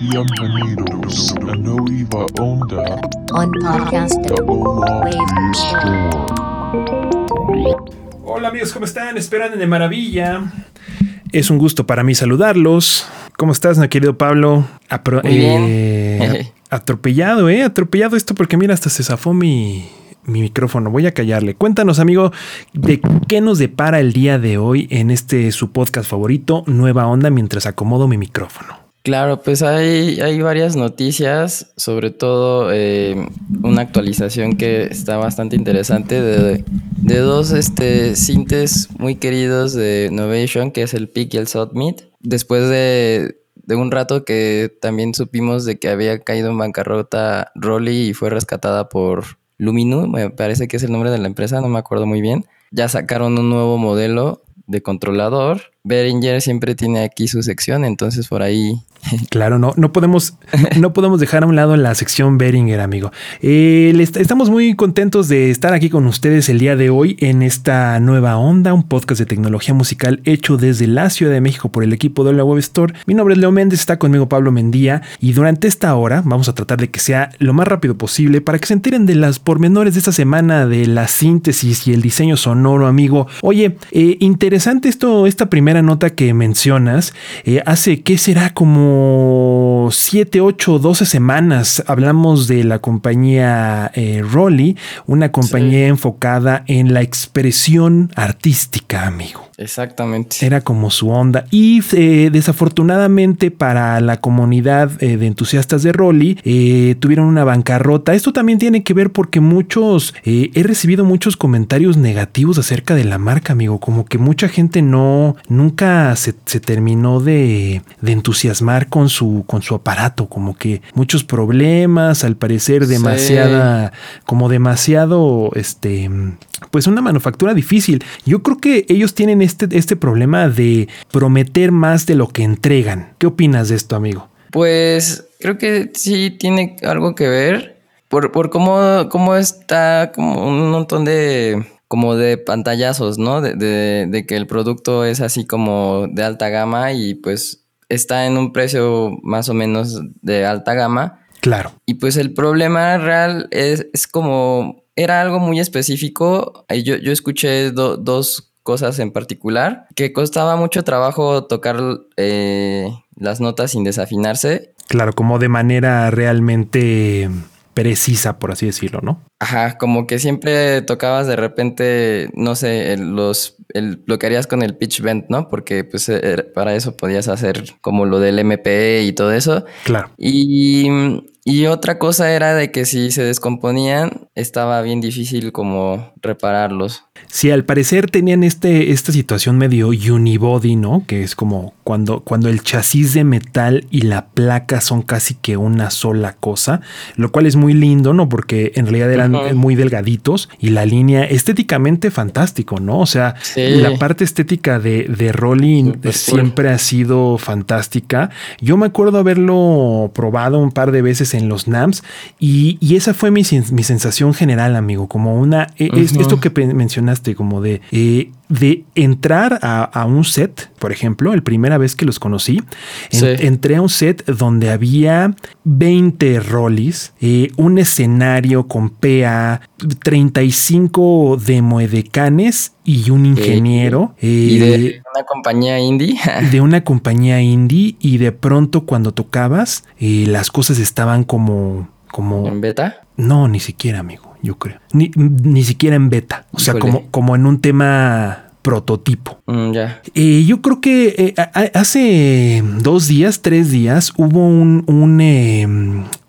Bienvenidos a Nueva Onda, on podcast. Hola amigos, ¿cómo están? Esperan de maravilla. Es un gusto para mí saludarlos. ¿Cómo estás, mi querido Pablo? Apro- Muy bien. eh, atropellado, ¿eh? Atropellado esto porque mira, hasta se zafó mi, mi micrófono. Voy a callarle. Cuéntanos, amigo, de qué nos depara el día de hoy en este su podcast favorito, Nueva Onda, mientras acomodo mi micrófono. Claro, pues hay, hay varias noticias, sobre todo eh, una actualización que está bastante interesante de, de dos este, sintes muy queridos de Novation, que es el Peak y el Submit. Después de, de un rato que también supimos de que había caído en bancarrota Rolly y fue rescatada por Luminu, me parece que es el nombre de la empresa, no me acuerdo muy bien. Ya sacaron un nuevo modelo de controlador. Behringer siempre tiene aquí su sección, entonces por ahí Claro, no, no podemos, no podemos dejar a un lado la sección Beringer, amigo. Estamos muy contentos de estar aquí con ustedes el día de hoy en esta nueva onda, un podcast de tecnología musical hecho desde la Ciudad de México por el equipo de la Web Store. Mi nombre es Leo Méndez, está conmigo Pablo Mendía y durante esta hora vamos a tratar de que sea lo más rápido posible para que se enteren de las pormenores de esta semana de la síntesis y el diseño sonoro, amigo. Oye, eh, interesante esto, esta primera nota que mencionas. Eh, hace, ¿qué será? Como 7, 8, 12 semanas hablamos de la compañía eh, Rolly, una compañía enfocada en la expresión artística, amigo. Exactamente. Era como su onda. Y eh, desafortunadamente para la comunidad eh, de entusiastas de Rolly, eh, tuvieron una bancarrota. Esto también tiene que ver porque muchos, eh, he recibido muchos comentarios negativos acerca de la marca, amigo. Como que mucha gente no, nunca se, se terminó de, de entusiasmar con su, con su aparato. Como que muchos problemas, al parecer Sí. demasiada, como demasiado, este, pues una manufactura difícil. Yo creo que ellos tienen este, este problema de prometer más de lo que entregan. ¿Qué opinas de esto, amigo? Pues creo que sí tiene algo que ver por, por cómo, cómo está como un montón de como de pantallazos, ¿no? De, de- de que el producto es así como de alta gama y pues está en un precio más o menos de alta gama. Claro. Y pues el problema real es, es como, era algo muy específico. Yo, yo escuché do- dos cosas en particular, que costaba mucho trabajo tocar eh, las notas sin desafinarse. Claro, como de manera realmente precisa, por así decirlo, ¿no? Ajá, como que siempre tocabas de repente, no sé, los, el, lo que harías con el pitch bend, ¿no? Porque pues eh, para eso podías hacer como lo del MPE y todo eso. Claro. Y, y otra cosa era de que si se descomponían, estaba bien difícil como repararlos. Sí, al parecer tenían este, esta situación medio unibody, ¿no? Que es como cuando, cuando el chasis de metal y la placa son casi que una sola cosa, lo cual es muy lindo, ¿no? Porque en realidad eran muy delgaditos y la línea estéticamente fantástico, ¿no? O sea, Sí. la parte estética de, de Rolling cool. siempre ha sido fantástica. Yo me acuerdo haberlo probado un par de veces en los NAMS. Y, y esa fue mi, mi sensación general, amigo, como una, eh, es- esto que mencionaste, como de, eh, de entrar a, a un set, por ejemplo, la primera vez que los conocí, en- entré a un set donde había 20 rollis, eh, un escenario con PA, 35 demoedecanes y un ingeniero. Y eh, de una compañía indie. de una compañía indie y de pronto cuando tocabas eh, las cosas estaban como como en beta. no ni siquiera amigo yo creo ni, ni siquiera en beta o sea Híjole. como como en un tema prototipo Mm, ya. eh, yo creo que eh, hace dos días, tres días, hubo un, un, eh,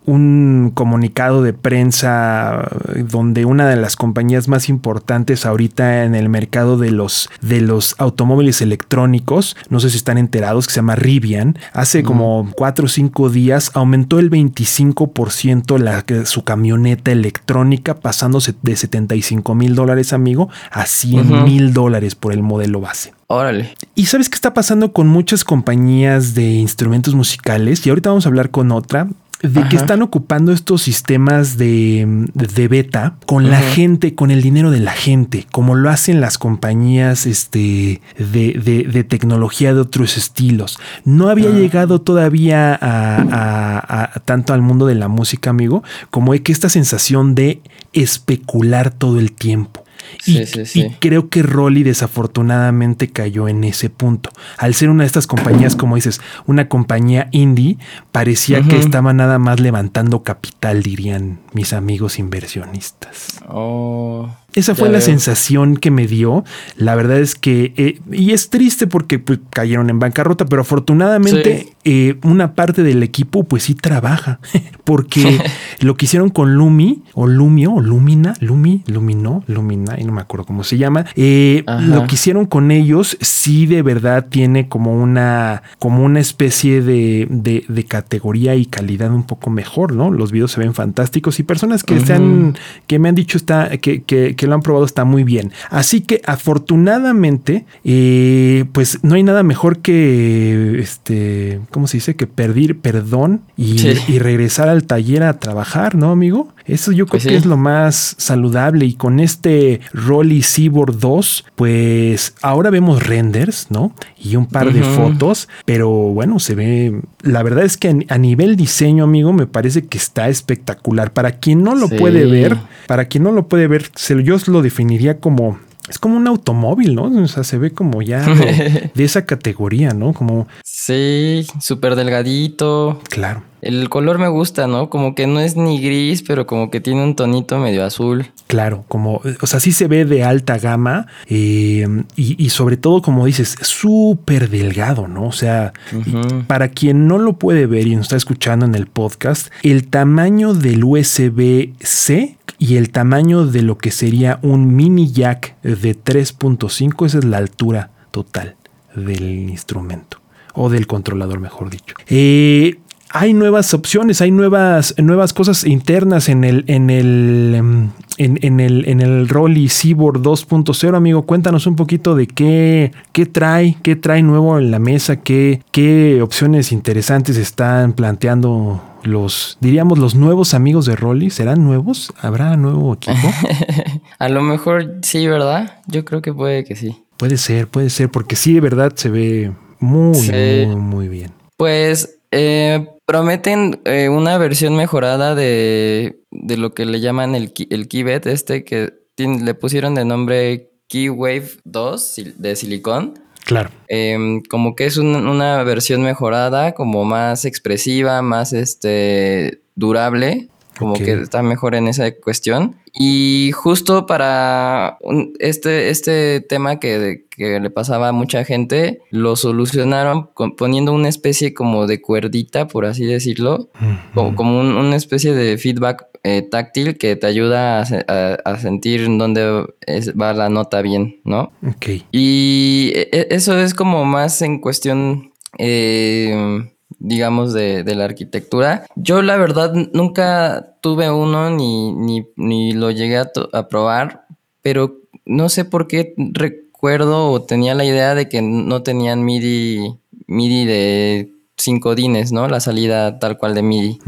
un comunicado de prensa donde una de las compañías más importantes ahorita en el mercado de los, de los automóviles electrónicos, no sé si están enterados, que se llama Rivian, hace como cuatro o cinco días aumentó el 25% la, su camioneta electrónica, pasándose de 75 mil dólares, amigo, a 100 Ujú. mil dólares por el modelo base. Órale. ¿Y sabes qué está pasando con muchas compañías de instrumentos musicales? Y ahorita vamos a hablar con otra. De que Ajá. están ocupando estos sistemas de, de beta con la gente, con el dinero de la gente, como lo hacen las compañías este, de, de- de tecnología de otros estilos. No había Ah. llegado todavía a, a- a- tanto al mundo de la música, amigo, como que esta sensación de especular todo el tiempo. Y, Sí, sí, sí. y creo que Rolly desafortunadamente cayó en ese punto. Al ser una de estas compañías, como dices, una compañía indie, parecía que estaba nada más levantando capital, dirían mis amigos inversionistas. Oh, Esa fue la veo. sensación que me dio. La verdad es que, eh, y es triste porque pues, cayeron en bancarrota, pero afortunadamente eh, una parte del equipo pues sí trabaja, porque lo que hicieron con Lumi o Lumio o Lumina, Lumi, Lumino, Lumina, y no me acuerdo cómo se llama, eh, lo que hicieron con ellos sí de verdad tiene como una, como una especie de, de- de categoría y calidad un poco mejor, ¿no? Los videos se ven fantásticos y personas que se han que me han dicho está, que, que- que lo han probado está muy bien. Así que afortunadamente, eh, pues no hay nada mejor que este, ¿cómo se dice? Que pedir perdón y, Sí. y regresar al taller a trabajar, ¿no, amigo? Eso yo creo Pues que sí. es lo más saludable. Y con este Rolly Seaboard 2, pues ahora vemos renders, ¿no? Y un par de fotos, pero bueno, se ve. La verdad es que a- nivel diseño, amigo, me parece que está espectacular. Para quien no lo Sí. puede ver, para quien no lo puede ver, se yo lo definiría como. Es como un automóvil, ¿no? O sea, se ve como ya de, de esa categoría, ¿no? Como, Sí, súper delgadito. claro. El color me gusta, ¿no? Como que no es ni gris, pero como que tiene un tonito medio azul. Claro, como, o sea, sí se ve de alta gama eh, y, y sobre todo, como dices, súper delgado, ¿no? O sea, para quien no lo puede ver y nos está escuchando en el podcast, el tamaño del USB-C y el tamaño de lo que sería un mini jack de 3.5, esa es la altura total del instrumento o del controlador, mejor dicho. Eh, hay nuevas opciones, hay nuevas, nuevas cosas internas en el, en el, em, en, en el, en el Rolly Seaboard 2.0, amigo. Cuéntanos un poquito de qué, qué trae, qué trae nuevo en la mesa, qué, qué opciones interesantes están planteando los, diríamos, los nuevos amigos de Rolly. ¿Serán nuevos? ¿Habrá nuevo equipo? A lo mejor sí, ¿verdad? Yo creo que puede que sí. puede ser, puede ser, porque sí, de verdad se ve muy, Sí. muy, muy bien. Pues eh, prometen eh, una versión mejorada de, de lo que le llaman el, el Keybet, este que tiene- le pusieron de nombre Keywave 2 sil- de silicón. Claro. Em, como que es un- una versión mejorada, como más expresiva, más este durable, como Ok. que está mejor en esa cuestión. Y justo para un- este, este tema que, que le pasaba a mucha gente, lo solucionaron con- poniendo una especie como de cuerdita, por así decirlo, como, Ujú. como un- una especie de feedback eh, táctil que te ayuda a, a- a sentir en dónde es- va la nota bien, ¿no? Ok. Y e- e- eso es como más en cuestión, eh, digamos, de, de la arquitectura. Yo la verdad nunca tuve uno ni, ni, ni lo llegué a, a probar, pero no sé por qué recuerdo o tenía la idea de que no tenían MIDI, MIDI de 5 dines, ¿no? La salida tal cual de MIDI.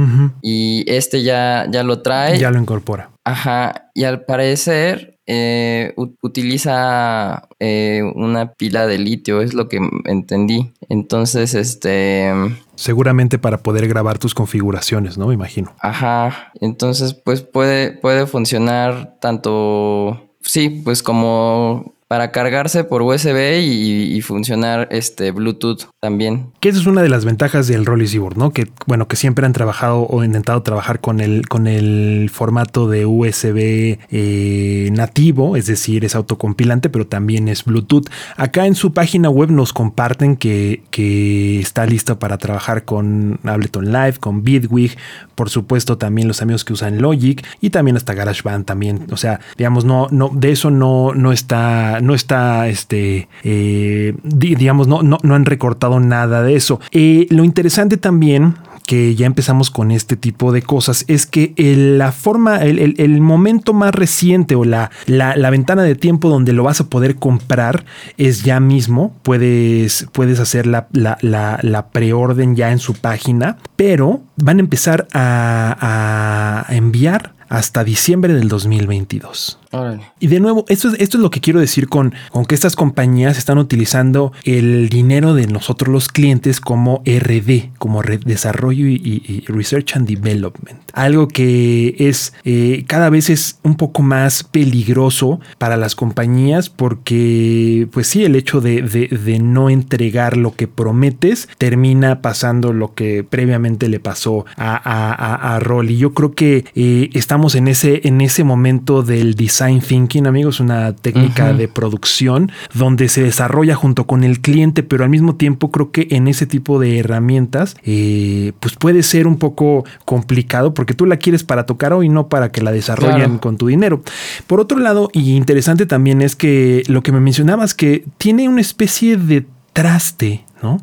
Y este ya, ya lo trae. Ya lo incorpora. Ajá, y al parecer eh, utiliza eh, una pila de litio, es lo que entendí. Entonces, este, Seguramente para poder grabar tus configuraciones, ¿no? Me imagino. ajá, entonces pues puede, puede funcionar tanto, sí, pues como para cargarse por USB y, funcionar este Bluetooth también. Que esa es una de las ventajas del Rolly Seaboard, ¿no? Que bueno, que siempre han trabajado o intentado trabajar con el, con el formato de USB eh, nativo, es decir, es autocompilante, pero también es Bluetooth. Acá en su página web nos comparten que, que está lista para trabajar con Ableton Live, con Bitwig, por supuesto también los amigos que usan Logic y también hasta GarageBand también. O sea, digamos, no, no, de eso no, no está, no está, este, eh, di- digamos, no, no, no han recortado nada de eso. Eh, lo interesante también que ya empezamos con este tipo de cosas es que el- la forma, el, el- momento más reciente o la, la, la ventana de tiempo donde lo vas a poder comprar es ya mismo. Puedes, puedes hacer la, la preorden ya en su página, pero van a empezar a, a enviar hasta diciembre del 2022. Y de nuevo, esto es, esto es lo que quiero decir con, con que estas compañías están utilizando el dinero de nosotros los clientes como RD, como re- desarrollo y, Research and Development. Algo que es eh, cada vez es un poco más peligroso para las compañías porque, pues sí, el hecho de, de- no entregar lo que prometes termina pasando lo que previamente le pasó a, a, a, a Rolly. Yo creo que eh, estamos en ese, en ese momento del design thinking, amigos, una técnica de producción donde se desarrolla junto con el cliente, pero al mismo tiempo creo que en ese tipo de herramientas, eh, pues puede ser un poco complicado porque tú la quieres para tocar hoy, no para que la desarrollen Claro. con tu dinero. Por otro lado, y interesante también es que lo que me mencionabas, que tiene una especie de traste, ¿no?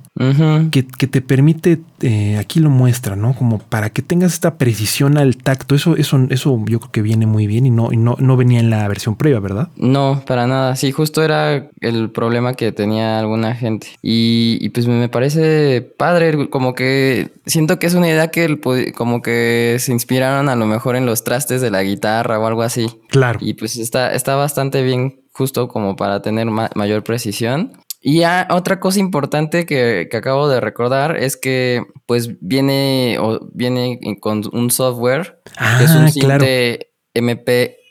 Que, que te permite, eh, aquí lo muestra, ¿no? Como para que tengas esta precisión al tacto. Eso, eso, eso yo creo que viene muy bien y no, y no, no venía en la versión previa, ¿verdad? No, para nada. Sí, justo era el problema que tenía alguna gente. Y, y pues me parece padre, como que siento que es una idea que el como que se inspiraron a lo mejor en los trastes de la guitarra o algo así. Claro. Y pues está, está bastante bien justo como para tener ma- mayor precisión. Y ya otra cosa importante que, que acabo de recordar es que pues viene, o viene con un software que es Ah, un claro. cinte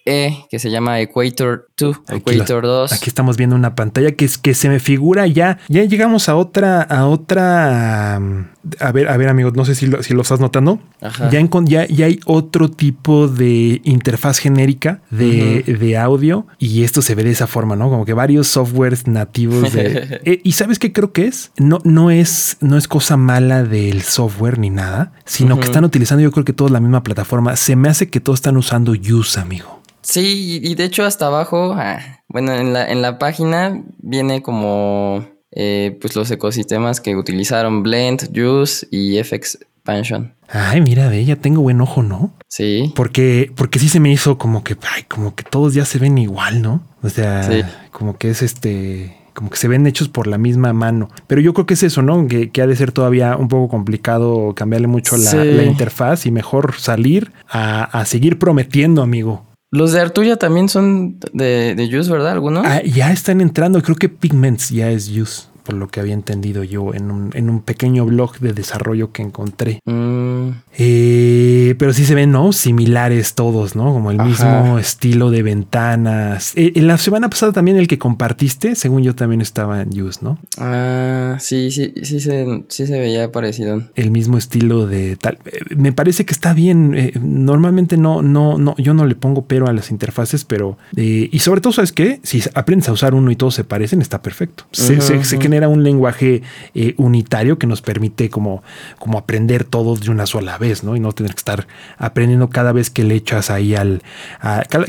MPE que se llama Equator 2, Aquí Equator las- 2. Aquí estamos viendo una pantalla que es que se me figura ya. Ya llegamos a otra, a otra. um, A ver, a ver, amigos, no sé si lo, si lo estás notando. Ajá. Ya, encon- ya, ya hay otro tipo de interfaz genérica de, de audio y esto se ve de esa forma, ¿no? Como que varios softwares nativos de. Eh, y sabes qué creo que es? No, no es, no es cosa mala del software ni nada, sino que están utilizando, yo creo que todos la misma plataforma. Se me hace que todos están usando Use, amigo. Sí, y de hecho hasta abajo, ah, bueno, en la, en la página viene como eh, pues los ecosistemas que utilizaron Blend, Juice y FX Expansion. Ay, mira, ve, ya tengo buen ojo, ¿no? Sí. Porque, porque sí se me hizo como que, ay, como que todos ya se ven igual, ¿no? O sea, Sí. como que es este, como que se ven hechos por la misma mano. Pero yo creo que es eso, ¿no? Que, que ha de ser todavía un poco complicado cambiarle mucho la, Sí. la interfaz y mejor salir a, a seguir prometiendo, amigo. Los de Arturia también son de, de Juice, ¿verdad? ¿Algunos? Ah, ya están entrando, creo que Pigments ya es Use, por lo que había entendido yo en un, en un pequeño blog de desarrollo que encontré. Mm, Eh, pero sí se ven, ¿no? Similares todos, ¿no? Como el Ajá. mismo estilo de ventanas. Eh, en la semana pasada también el que compartiste, según yo también estaba en Use, ¿no? ah, sí, sí, sí se, sí se veía parecido. El mismo estilo de tal. Eh, me parece que está bien. Eh, normalmente no, no, no, yo no le pongo pero a las interfaces, pero y sobre todo, ¿sabes qué? Si aprendes a usar uno y todos se parecen, está perfecto. Se, se ujú. Genera un lenguaje eh, unitario que nos permite como, como aprender todos de una sola vez, ¿no? Y no tener que estar aprendiendo cada vez que le echas ahí al.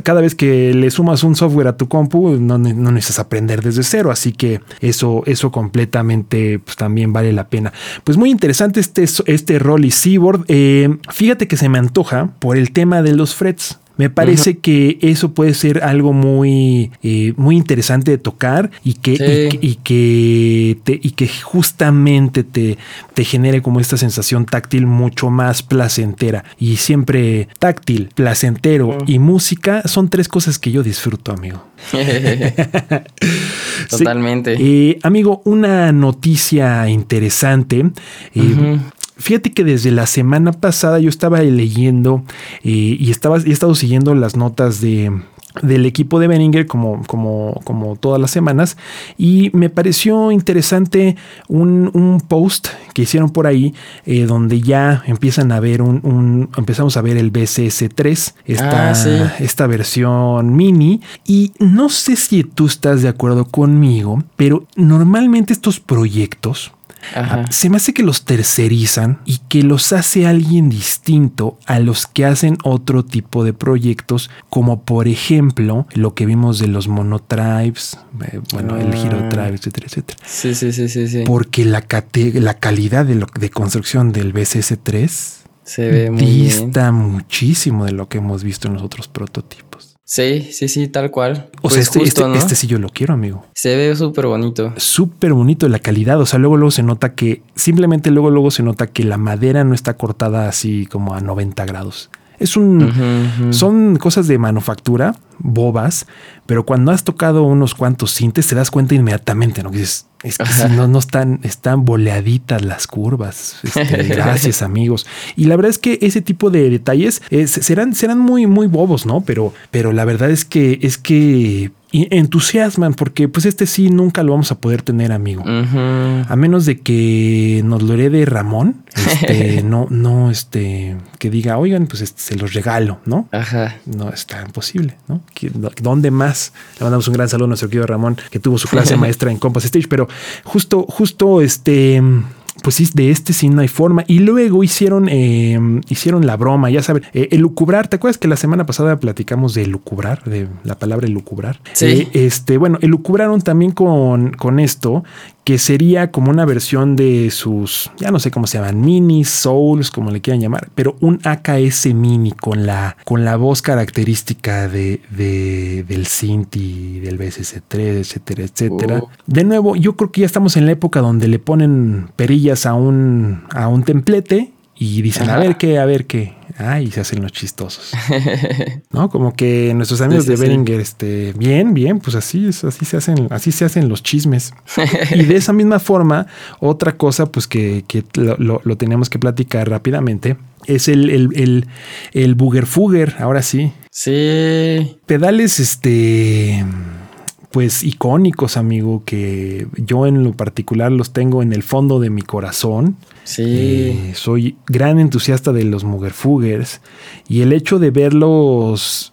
cada, vez que le sumas un software a tu compu, no, no necesitas aprender desde cero. Así que eso, eso completamente pues, también vale la pena. Pues muy interesante este, este Rolly Seaboard. Eh, fíjate que se me antoja por el tema de los frets. Me parece que eso puede ser algo muy, eh, muy interesante de tocar y que, Sí. y que, y que, te- y que justamente te, te genere como esta sensación táctil mucho más placentera. Y siempre táctil, placentero y música son tres cosas que yo disfruto, amigo. Sí. Totalmente. Eh, amigo, una noticia interesante. Eh. Fíjate que desde la semana pasada yo estaba leyendo eh, y estaba, y he estado siguiendo las notas de, del equipo de Benninger como, como, como todas las semanas y me pareció interesante un, un post que hicieron por ahí eh, donde ya empiezan a ver un, un- empezamos a ver el BCS3 esta, Ah, sí. esta versión mini y no sé si tú estás de acuerdo conmigo pero normalmente estos proyectos Ajá. Se me hace que los tercerizan y que los hace alguien distinto a los que hacen otro tipo de proyectos, como por ejemplo lo que vimos de los monotribes, eh, bueno, el giro Ah. tribe, etcétera, etcétera. Sí, sí, sí, sí, sí. Porque la, la calidad de, lo- de construcción del BCS3 Se ve muy bien. dista muchísimo de lo que hemos visto en los otros prototipos. Sí, sí, sí, tal cual. O sea, Pues este, justo, este- ¿no? este sí yo lo quiero, amigo. Se ve súper bonito. Súper bonito la calidad. O sea, luego, luego se nota que simplemente luego, luego se nota que la madera no está cortada así como a 90 grados. Es un, son cosas de manufactura, bobas, pero cuando has tocado unos cuantos cintes te das cuenta inmediatamente, ¿no? Que dices, es que si no, no están, están boleaditas las curvas. Este, gracias, amigos. Y la verdad es que ese tipo de detalles eh, serán, serán muy, muy bobos, ¿no? Pero, pero la verdad es que, es que entusiasman, porque pues este sí nunca lo vamos a poder tener, amigo. A menos de que nos lo herede Ramón, este, no, no, este, que diga, oigan, pues este, se los regalo, ¿no? Ajá. No está imposible, ¿no? ¿Qué- ¿Dónde más? Le mandamos un gran saludo a nuestro querido Ramón, que tuvo su clase maestra en Compass Stage, pero justo, justo este. Pues sí, de este sí no hay forma. Y luego hicieron, eh, hicieron la broma, ya saben, eh, el lucubrar. ¿Te acuerdas que la semana pasada platicamos de lucubrar, de la palabra lucubrar? Sí. Eh, este, bueno, elucubraron también con, con esto, que sería como una versión de sus, ya no sé cómo se llaman, mini souls, como le quieran llamar, pero un AKS mini con la, con la voz característica de, de- del y del BSS3, etcétera, etcétera. Oh. De nuevo, yo creo que ya estamos en la época donde le ponen perillas a un, a un templete y dicen, a ver qué, a ver qué. Ay, se hacen los chistosos. ¿no? Como que nuestros amigos Sí, de sí. Beringer, este, bien, bien, pues así es, así se hacen, así se hacen los chismes. y de esa misma forma, otra cosa, pues que, que lo, lo- lo tenemos que platicar rápidamente, es el, el, el, el Booger Fugger, ahora sí. Sí. Pedales, este, pues icónicos, amigo, que yo en lo particular los tengo en el fondo de mi corazón. Sí. Eh, soy gran entusiasta de los Mugerfugers y el hecho de verlos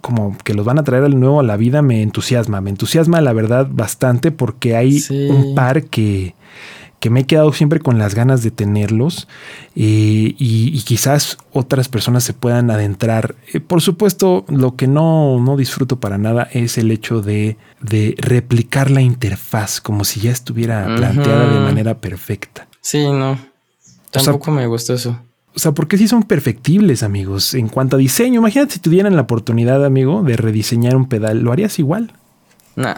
como que los van a traer al nuevo a la vida me entusiasma. Me entusiasma la verdad bastante porque hay Sí. un par que, que me he quedado siempre con las ganas de tenerlos eh, y, y quizás otras personas se puedan adentrar. Eh, por supuesto, lo que no, no disfruto para nada es el hecho de, de replicar la interfaz como si ya estuviera planteada de manera perfecta. Sí, no. sea, Tampoco me gustó eso. O sea, porque sí son perfectibles, amigos. En cuanto a diseño, imagínate si tuvieran la oportunidad, amigo, de rediseñar un pedal, lo harías igual, Nah.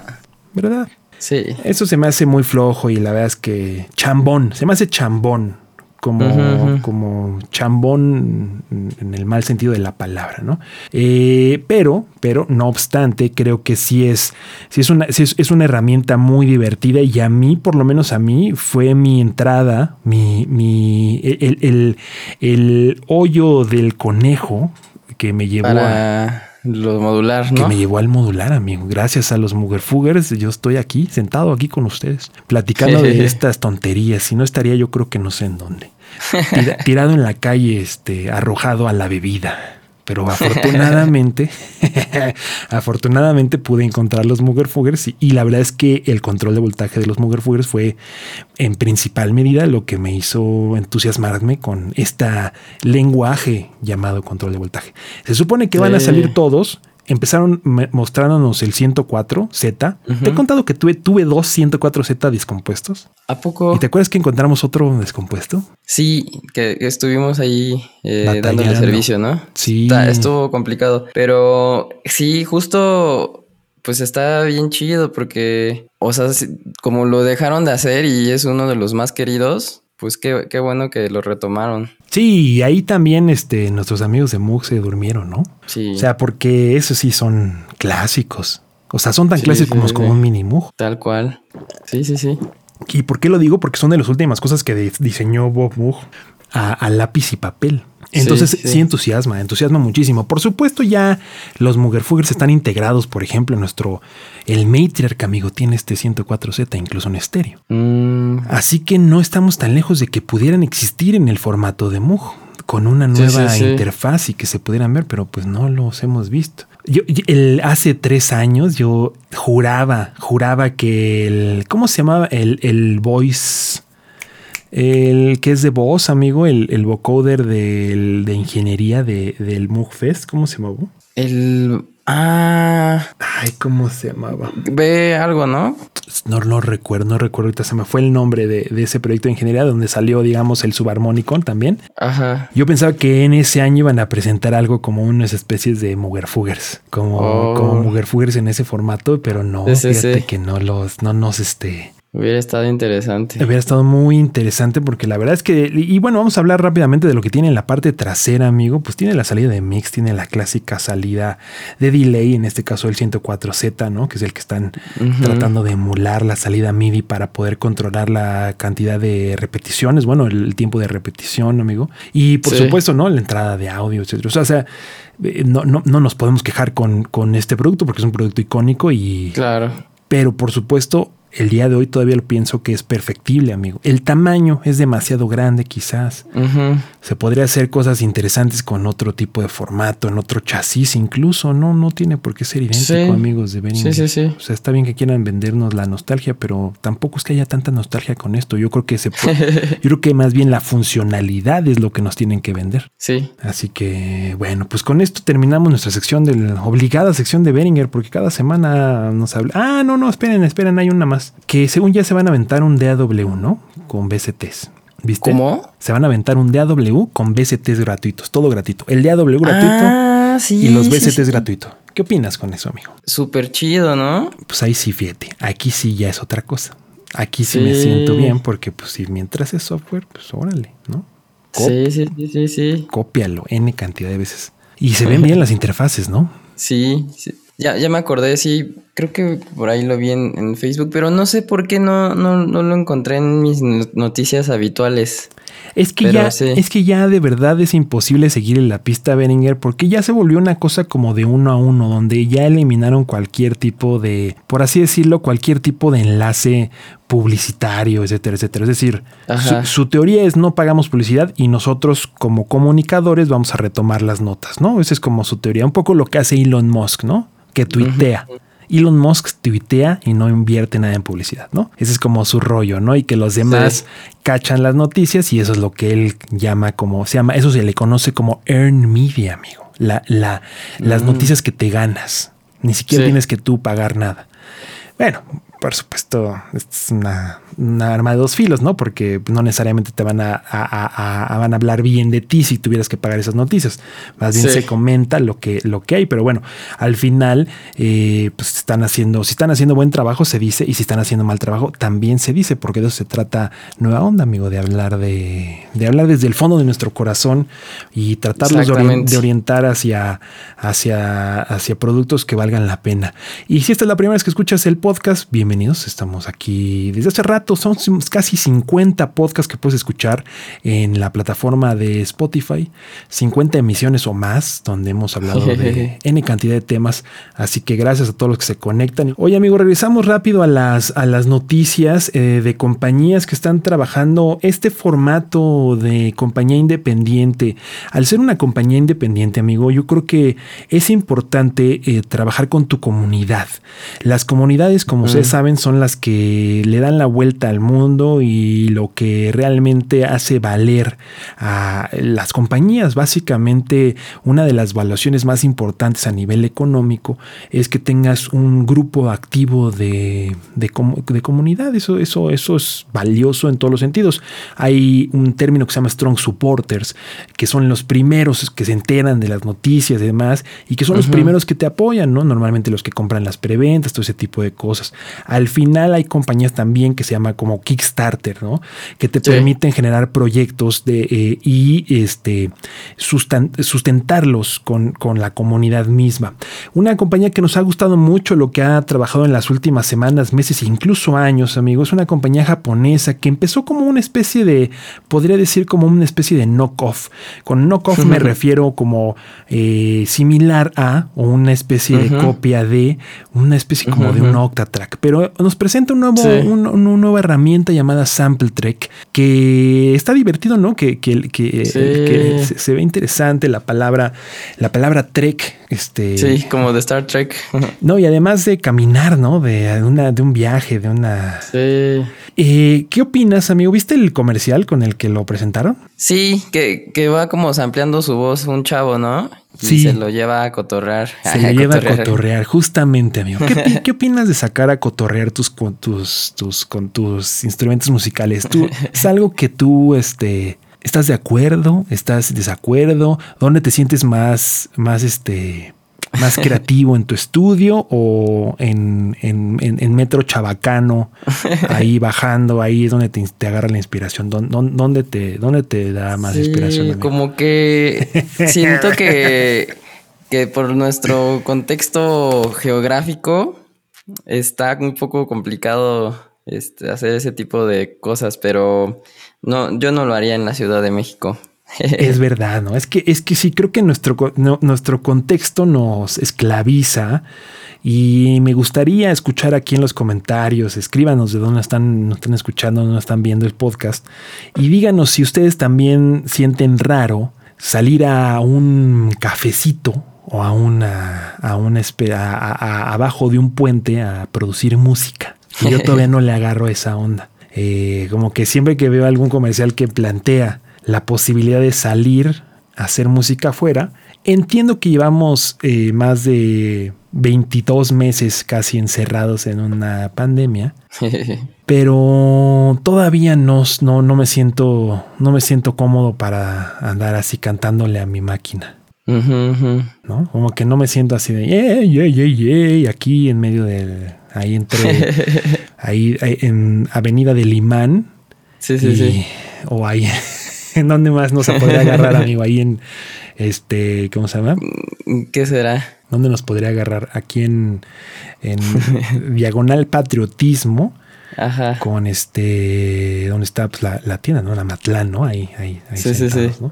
¿verdad? Sí. Eso se me hace muy flojo y la verdad es que chambón, se me hace chambón, como, como chambón en el mal sentido de la palabra, ¿no? Eh, pero, pero, no obstante, creo que sí es, sí es una, sí es, es una herramienta muy divertida y a mí, por lo menos a mí, fue mi entrada, mi, mi, el, el, el hoyo del conejo que me llevó a Para lo modular, que ¿no? me llevó al modular, amigo. Gracias a los Mugerfugers, yo estoy aquí, sentado aquí con ustedes, platicando de estas tonterías. Si no estaría, yo creo que no sé en dónde. Tira- tirado en la calle, este, arrojado a la bebida. Pero afortunadamente, afortunadamente pude encontrar los Mugerfugers y, y la verdad es que el control de voltaje de los Mugerfugers fue en principal medida lo que me hizo entusiasmarme con este lenguaje llamado control de voltaje. Se supone que van a salir todos. Empezaron mostrándonos el 104Z. Te he contado que tuve, tuve dos 104Z descompuestos. ¿A poco? ¿Y te acuerdas que encontramos otro descompuesto? Sí, que que estuvimos ahí eh, dándole servicio, ¿no? Sí. Está- estuvo complicado. Pero sí, justo pues está bien chido porque, o sea, como lo dejaron de hacer y es uno de los más queridos, pues qué, qué bueno que lo retomaron. Sí, y ahí también este, nuestros amigos de Moog se durmieron, ¿no? Sí, O sea, porque esos sí son clásicos. O sea, son tan Sí, clásicos sí, como sí. un mini Moog. tal cual. Sí, sí, sí. ¿Y por qué lo digo? Porque son de las últimas cosas que diseñó Bob Moog a, a lápiz y papel. Entonces sí, Sí, sí. entusiasma, entusiasma muchísimo. Por supuesto ya los Mugerfugers están integrados, por ejemplo, nuestro, el Matriarch, amigo, tiene este 104Z incluso en estéreo. Mm, Así que no estamos tan lejos de que pudieran existir en el formato de Moog con una nueva sí, interfaz y que se pudieran ver, pero pues no los hemos visto. Yo, yo- el, hace tres años yo juraba, juraba que el, ¿cómo se llamaba? El, el voice, El que es de voz, amigo, el, el vocoder del- de ingeniería de, del MUGFest, ¿cómo se llamaba? El. Ah. Ay, ¿cómo se llamaba? Ve algo, ¿no? No, no recuerdo, no recuerdo, ahorita se me fue el nombre de, de ese proyecto de ingeniería donde salió, digamos, el subarmónico también. Ajá. Yo pensaba que en ese año iban a presentar algo como unas especies de Mugerfugers, como, Oh. como Mugerfugers en ese formato, pero no, Sí, sí, fíjate sí. que no los, no nos, este, Hubiera estado interesante. Hubiera estado muy interesante porque la verdad es que, y bueno, vamos a hablar rápidamente de lo que tiene en la parte trasera, amigo. Pues tiene la salida de mix, tiene la clásica salida de delay, en este caso el 104Z, ¿no? Que es el que están tratando de emular la salida MIDI para poder controlar la cantidad de repeticiones, bueno, el, tiempo de repetición, amigo. Y por Sí. supuesto, ¿no? La entrada de audio, etcétera. O sea, o sea, eh, no, no, no nos podemos quejar con, con este producto porque es un producto icónico y Claro. pero por supuesto, el día de hoy todavía lo pienso que es perfectible, amigo. El tamaño es demasiado grande, quizás. Se podría hacer cosas interesantes con otro tipo de formato, en otro chasis incluso. No, no tiene por qué ser idéntico, Sí. amigos de Behringer. Sí, sí, sí. O sea, está bien que quieran vendernos la nostalgia, pero tampoco es que haya tanta nostalgia con esto. Yo creo que se puede- yo creo que más bien la funcionalidad es lo que nos tienen que vender. Sí. Así que bueno, pues con esto terminamos nuestra sección de la obligada sección de Beringer, porque cada semana nos habla. Ah, no, no, esperen, esperen, hay una más. Que según ya se van a aventar un DAW, ¿no? Con BCTs. ¿Viste? ¿Cómo? Se van a aventar un DAW con BCTs gratuitos, todo gratuito. El DAW gratuito Ah, sí. y los BCTs sí. gratuito. ¿Qué opinas con eso, amigo? Súper chido, ¿no? Pues ahí sí, fíjate. Aquí sí ya es otra cosa. Aquí sí, me siento bien porque pues si mientras es software, pues órale, ¿no? Cop- Sí, sí, sí, sí, sí. Cópialo N cantidad de veces. Y se ven bien las interfaces, ¿no? Sí, sí. Ya, ya me acordé, sí. Creo que por ahí lo vi en, en Facebook, pero no sé por qué no, no, no lo encontré en mis no- noticias habituales. Es que Pero ya, sí. es que ya de verdad es imposible seguir en la pista Behringer porque ya se volvió una cosa como de uno a uno, donde ya eliminaron cualquier tipo de, por así decirlo, cualquier tipo de enlace publicitario, etcétera, etcétera. Es decir, su teoría es no pagamos publicidad y nosotros como comunicadores vamos a retomar las notas, ¿no? Esa es como su teoría, un poco lo que hace Elon Musk, ¿no? Que tuitea. Elon Musk tuitea y no invierte nada en publicidad, ¿no? Ese es como su rollo, ¿no? Y que los demás cachan las noticias y eso es lo que él llama como, se llama, eso se le conoce como earn media, amigo. La, la, las noticias que te ganas. Ni siquiera Sí. tienes que tú pagar nada. Bueno, por supuesto, es una, una arma de dos filos, ¿no? Porque no necesariamente te van a, a- a- a- van a hablar bien de ti si tuvieras que pagar esas noticias. Más bien Sí. se comenta lo que, lo que hay, pero bueno, al final, eh, pues están haciendo, si están haciendo buen trabajo, se dice, y si están haciendo mal trabajo, también se dice, porque de eso se trata Nueva Onda, amigo, de hablar de, de hablar desde el fondo de nuestro corazón y tratarlos de, orientar hacia, hacia, hacia productos que valgan la pena. Y si esta es la primera vez que escuchas el podcast, bienvenidos. Estamos aquí desde hace rato. Son casi 50 podcasts que puedes escuchar en la plataforma de Spotify. 50 emisiones o más, donde hemos hablado de N cantidad de temas. Así que gracias a todos los que se conectan. Oye, amigo, regresamos rápido a las, a las noticias eh, de compañías que están trabajando este formato de compañía independiente. Al ser una compañía independiente, amigo, yo creo que es importante eh, trabajar con tu comunidad. Las comunidades, como ustedes saben, son las que le dan la vuelta al mundo y lo que realmente hace valer a las compañías. Básicamente, una de las valuaciones más importantes a nivel económico es que tengas un grupo activo de, de, de comunidad. Eso, eso, eso es valioso en todos los sentidos. Hay un término que se llama Strong Supporters, que son los primeros que se enteran de las noticias y demás, y que son los primeros que te apoyan, ¿no? Normalmente los que compran las preventas, todo ese tipo de cosas. Al final hay compañías también que se llama como Kickstarter, ¿no? Que te Sí. permiten generar proyectos de, eh, y este, sustentarlos con, con la comunidad misma. Una compañía que nos ha gustado mucho lo que ha trabajado en las últimas semanas, meses e incluso años, amigos, es una compañía japonesa que empezó como una especie de, podría decir como una especie de knock-off. Con knock-off me refiero como eh, similar a o una especie de copia de una especie como de un. Octatrack. Pero nos presenta un nuevo, Sí. un- una nueva herramienta llamada Sample Trek que está divertido, ¿no? Que, que, que- Sí. que se, se ve interesante la palabra, la palabra Trek, este. Como de Star Trek. No, y además de caminar, ¿no? De, una, de un viaje, de una. Sí. Eh, ¿Qué opinas, amigo? ¿Viste el comercial con el que lo presentaron? Sí, que, que va como ampliando su voz un chavo, ¿no? Y Sí. se lo lleva a cotorrear. Se le lleva a cotorrear, justamente, amigo. ¿Qué, qué opinas de sacar a cotorrear tus, con tus, tus, con tus instrumentos musicales? ¿Tú, ¿Es algo que tú este, estás de acuerdo? ¿Estás desacuerdo? ¿Dónde te sientes más, más, este, más creativo en tu estudio o en, en, en- en Metro Chabacano, ahí bajando, ahí es donde te, te agarra la inspiración? ¿Dó- dó- ¿Dónde te, dónde te da más Sí, inspiración? amigo? como que siento que, que por nuestro contexto geográfico está un poco complicado este, hacer ese tipo de cosas, pero no, yo no lo haría en la Ciudad de México. Es verdad, ¿no? Es que, es que sí, creo que nuestro, no- nuestro contexto nos esclaviza y me gustaría escuchar aquí en los comentarios, escríbanos de dónde están, nos están escuchando, dónde están viendo el podcast y díganos si ustedes también sienten raro salir a un cafecito o a una, a una a- a- abajo de un puente a producir música. Y yo todavía no le agarro esa onda. Eh, como que siempre que veo algún comercial que plantea la posibilidad de salir a hacer música afuera, entiendo que llevamos eh, más de 22 meses casi encerrados en una pandemia, pero todavía no, no, no me siento no me siento cómodo para andar así cantándole a mi máquina. ¿no? Como que no me siento así de yeah, yeah, yeah, yeah", aquí en medio del ahí entre ahí, ahí en Avenida del Imán Sí, sí, y- sí. o ahí en donde más no se podría agarrar amigo ahí en este ¿cómo se llama? ¿Qué será? ¿Dónde nos podría agarrar? Aquí en, en diagonal patriotismo Ajá. con este donde está pues, la, la tienda, ¿no? La Matlán, ¿no? Ahí, ahí, ahí Sí, sí, sentados, sí. ¿no?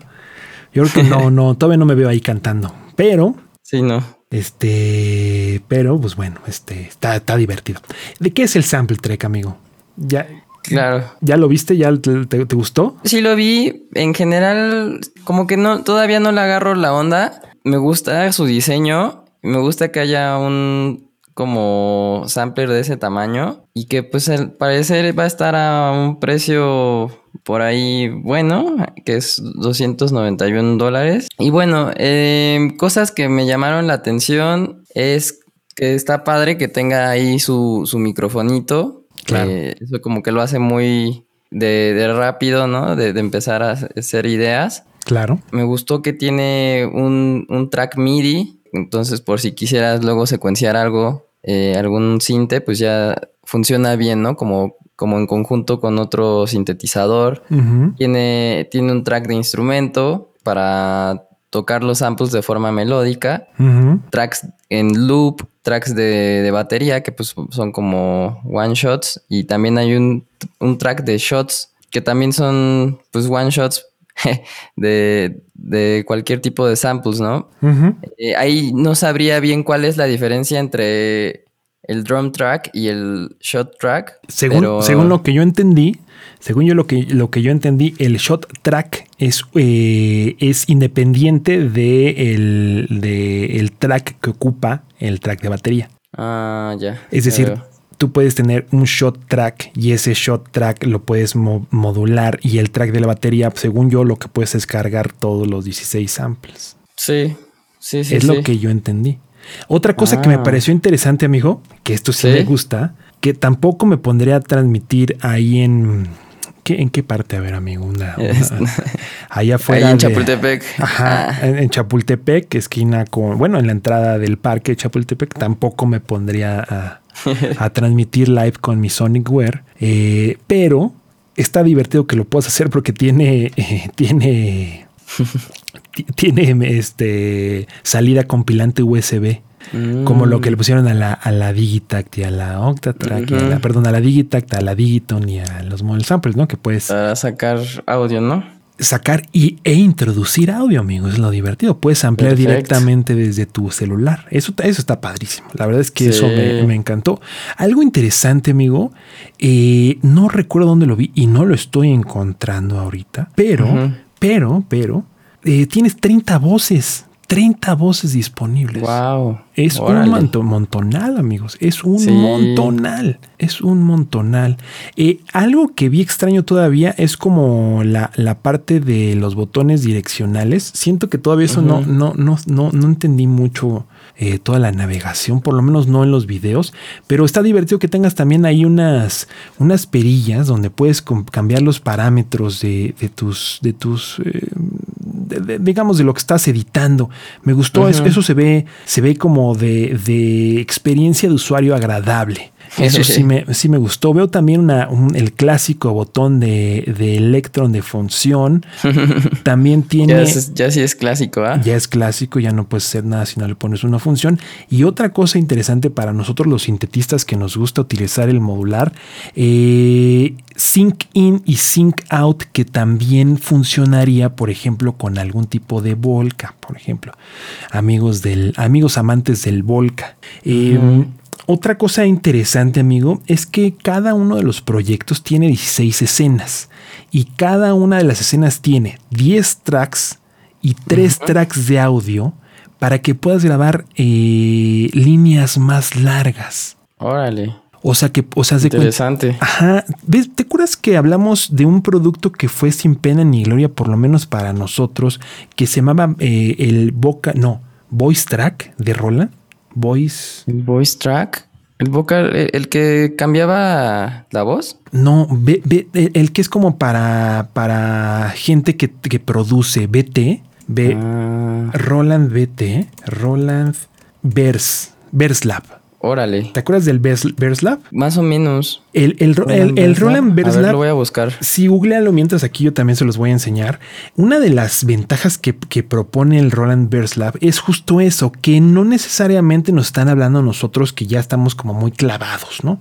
Yo creo que no, no, todavía no me veo ahí cantando, pero Sí, no. este, pero pues bueno, este está, está divertido. ¿De qué es el sample track, amigo? ¿Ya, Claro. ya lo viste? ¿Ya te, te- te gustó? Sí lo vi. En general, como que no, todavía no le agarro la onda. Me gusta su diseño. Me gusta que haya un como sampler de ese tamaño y que pues al parecer va a estar a un precio por ahí bueno, que es 291 dólares. Y bueno, eh, cosas que me llamaron la atención es que está padre que tenga ahí su, su microfonito. Claro. Eh, eso como que lo hace muy de, de rápido, ¿no? De, de empezar a hacer ideas. Claro. Me gustó que tiene un, un track MIDI. Entonces, por si quisieras luego secuenciar algo, eh, algún sinte, pues ya funciona bien, ¿no? Como, como en conjunto con otro sintetizador. Tiene, tiene un track de instrumento para tocar los samples de forma melódica. Tracks en loop, tracks de, de batería, que pues son como one shots. Y también hay un, un track de shots, que también son pues one shots de, de cualquier tipo de samples, ¿no? Eh, ahí no sabría bien cuál es la diferencia entre el drum track y el shot track. Según, pero- según lo que yo entendí, según yo lo que, lo que yo entendí, el shot track es, eh, es independiente de el, de el track que ocupa el track de batería. Ah, ya. Es decir, tú puedes tener un shot track y ese shot track lo puedes mo- modular y el track de la batería, según yo, lo que puedes es cargar todos los 16 samples. Sí, sí, sí. es sí. lo que yo entendí. Otra cosa que me Ah. pareció interesante, amigo, que esto sí, ¿Sí? me gusta, que tampoco me pondría a transmitir ahí en... ¿qué, ¿En qué parte? A ver, amigo, una... allá afuera Ahí en de- Chapultepec. Ajá, Ah. en, en Chapultepec, esquina con... Bueno, en la entrada del parque de Chapultepec, tampoco me pondría a, a transmitir live con mi Sonic Wear, eh, pero está divertido que lo puedas hacer porque tiene... eh, tiene ti- tiene este salida compilante USB. Como lo que le pusieron a la, a la Digitact y a la Octatrack, y a la- perdón, a la Digitact, a la Digiton y a los model samples, ¿no? Que puedes, Para sacar audio, ¿no? sacar y, e introducir audio, amigo. Es lo divertido. Puedes ampliar directamente desde tu celular. Eso, eso está padrísimo. La verdad es que Sí. eso me, me encantó. Algo interesante, amigo. eh, no recuerdo dónde lo vi y no lo estoy encontrando ahorita. Pero, pero, pero, eh, tienes 30 voces. 30 voces disponibles. Wow. Es un monto- montonal, amigos. Es un Sí. montonal. Es un montonal. Eh, algo que vi extraño todavía es como la, la parte de los botones direccionales. Siento que todavía eso no, no, no, no, no entendí mucho eh, toda la navegación, por lo menos no en los videos. Pero está divertido que tengas también ahí unas, unas perillas donde puedes cambiar los parámetros de, de tus, de tus eh, de- de- digamos, de lo que estás editando. Me gustó, eso, eso se ve, se ve como de, de experiencia de usuario agradable. Eso sí me, sí me gustó. Veo también una, un- el clásico botón de, de Electron de función. También tiene. Ya, es- ya sí es clásico, ¿ah? Ya es clásico, ya no puedes hacer nada si no le pones una función. Y otra cosa interesante para nosotros los sintetistas que nos gusta utilizar el modular, eh, sync in y sync out que también funcionaría, por ejemplo, con algún tipo de Volca, por ejemplo. Amigos del, amigos amantes del Volca. Eh. Otra cosa interesante, amigo, es que cada uno de los proyectos tiene 16 escenas y cada una de las escenas tiene 10 tracks y 3 tracks de audio para que puedas grabar eh, líneas más largas. Órale. O sea que, o sea, de Interesante. Ajá. ¿Ves? ¿Te acuerdas que hablamos de un producto que fue sin pena ni gloria, por lo menos para nosotros, que se llamaba eh, el Boca, no, Voice Track de Roland? Voice. El voice track. El vocal, el, el que cambiaba la voz. No, ve- ve- el, el que es como para, para gente que, que produce BT, B, Ah, Roland BT, Roland Vers, Verslab. Órale. ¿Te acuerdas del Vers- Verslab? Más o menos. El, el, el, el Roland Verslab. lo voy a buscar. Sí, googlealo mientras aquí yo también se los voy a enseñar. Una de las ventajas que, que propone el Roland Verslab es justo eso, que no necesariamente nos están hablando a nosotros que ya estamos como muy clavados, ¿no?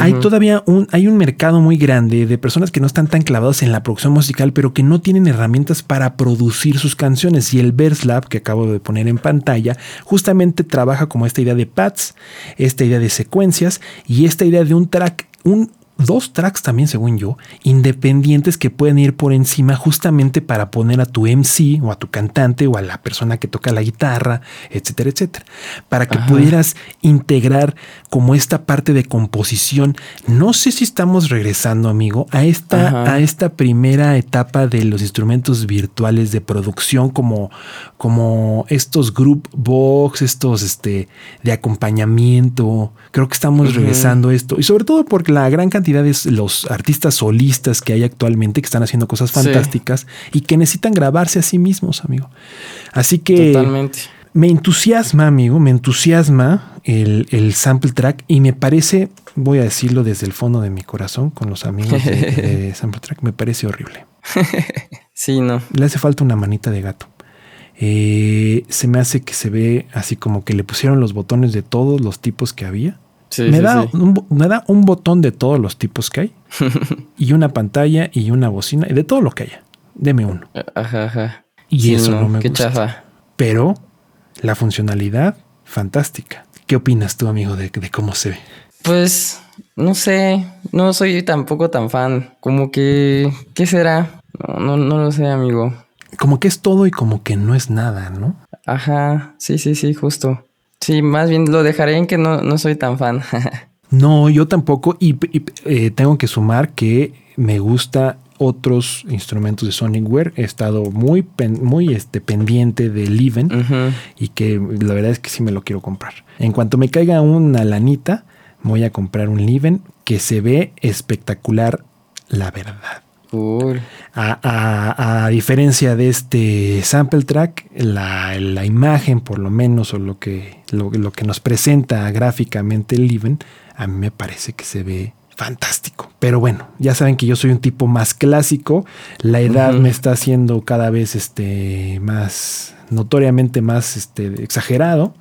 Hay todavía un, hay un mercado muy grande de personas que no están tan clavados en la producción musical, pero que no tienen herramientas para producir sus canciones. Y el Verslab, que acabo de poner en pantalla, justamente trabaja como esta idea de pads, esta idea de secuencias y esta idea de un track, un dos tracks también, según yo, independientes que pueden ir por encima justamente para poner a tu MC o a tu cantante o a la persona que toca la guitarra, etcétera, etcétera, para que Ajá. pudieras integrar como esta parte de composición. No sé si estamos regresando, amigo, a esta, Ajá. a esta primera etapa de los instrumentos virtuales de producción, como, como estos group box, estos este, de acompañamiento. Creo que estamos regresando a esto. Y sobre todo porque la gran cantidad de los artistas solistas que hay actualmente que están haciendo cosas Sí. fantásticas y que necesitan grabarse a sí mismos, amigo. Así que Totalmente. me entusiasma, amigo, me entusiasma el, el sample track y me parece, voy a decirlo desde el fondo de mi corazón con los amigos de, de sample track, me parece horrible. Sí, no. Le hace falta una manita de gato. Eh, se me hace que se ve así como que le pusieron los botones de todos los tipos que había. Sí, me, sí, da sí. Un, me da un botón de todos los tipos que hay y una pantalla y una bocina y de todo lo que haya. Deme uno. Ajá, ajá. Y eso no, me Qué gusta. chafa. Pero la funcionalidad, fantástica. ¿Qué opinas tú, amigo, de, de cómo se ve? Pues, no sé. No soy tampoco tan fan. Como que. ¿Qué será? No, no, no lo sé, amigo. Como que es todo y como que no es nada, ¿no? Ajá. Sí, sí, sí, justo. Sí, más bien lo dejaré en que no, no soy tan fan. No, yo tampoco. Y, y, eh, tengo que sumar que me gusta otros instrumentos de Sonicware. He estado muy, pen- muy este, pendiente del Even Ujú. y que la verdad es que sí me lo quiero comprar. En cuanto me caiga una lanita, voy a comprar un Leven que se ve espectacular, la verdad. Cool. A, a- a diferencia de este sample track, la, la imagen, por lo menos, o lo que, lo, lo que nos presenta gráficamente el Even, a mí me parece que se ve fantástico. Pero bueno, ya saben que yo soy un tipo más clásico. La edad me está haciendo cada vez este, más, notoriamente más este, exagerado.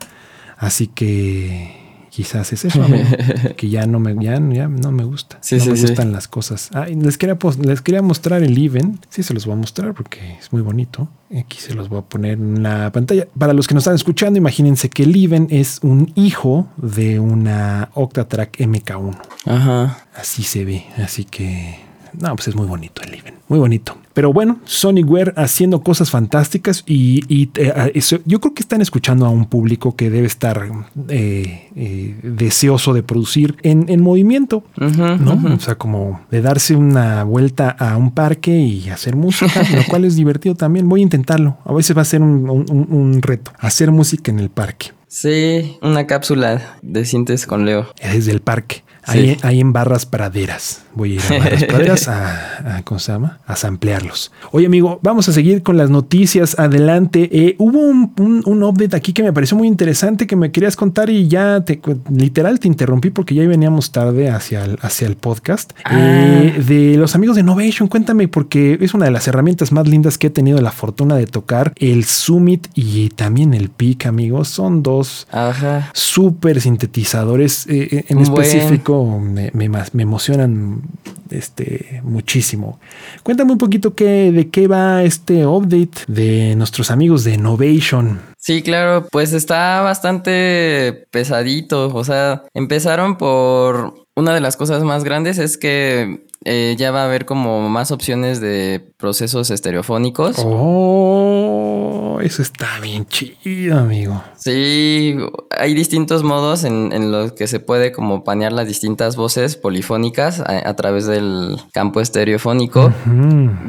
Así que Quizás es eso, amigo, que ya no me, ya, ya no me gusta. Sí, no sí, me sí. gustan las cosas. Ah, y les quería, les quería mostrar el Even. Sí, se los voy a mostrar porque es muy bonito. Aquí se los voy a poner en la pantalla. Para los que nos están escuchando, imagínense que el Even es un hijo de una Octatrack MK1. Ajá. Así se ve. Así que, no, pues es muy bonito el Even. Muy bonito. Pero bueno, Sonicware haciendo cosas fantásticas y, y, eh, a- eso- yo creo que están escuchando a un público que debe estar eh, eh, deseoso de producir en, en movimiento, ¿no? O sea, como de darse una vuelta a un parque y hacer música, lo cual es divertido también. Voy a intentarlo. A veces va a ser un, un- un- un reto, hacer música en el parque. Sí, una cápsula de Sintes con Leo. Desde el parque. Sí. Ahí, ahí en Barras Praderas. Voy a ir a Barras Praderas a, a- ¿cómo se llama? A samplearlos. Oye, amigo, vamos a seguir con las noticias. Adelante. Eh, hubo un, un- un update aquí que me pareció muy interesante que me querías contar y ya te, literal te interrumpí porque ya veníamos tarde hacia el, hacia el podcast. Ah. Eh, de los amigos de Innovation, cuéntame porque es una de las herramientas más lindas que he tenido la fortuna de tocar. El Summit y también el Peak, amigos. Son dos súper sintetizadores. eh, eh, en Buen. específico me, me me emocionan este, muchísimo. Cuéntame un poquito qué, de qué va este update de nuestros amigos de Innovation. Sí, claro, pues está bastante pesadito. O sea, empezaron por una de las cosas más grandes es que eh, ya va a haber como más opciones de procesos estereofónicos. Oh, eso está bien chido, amigo. Sí, hay distintos modos en, en los que se puede como panear las distintas voces polifónicas a, a través del campo estereofónico.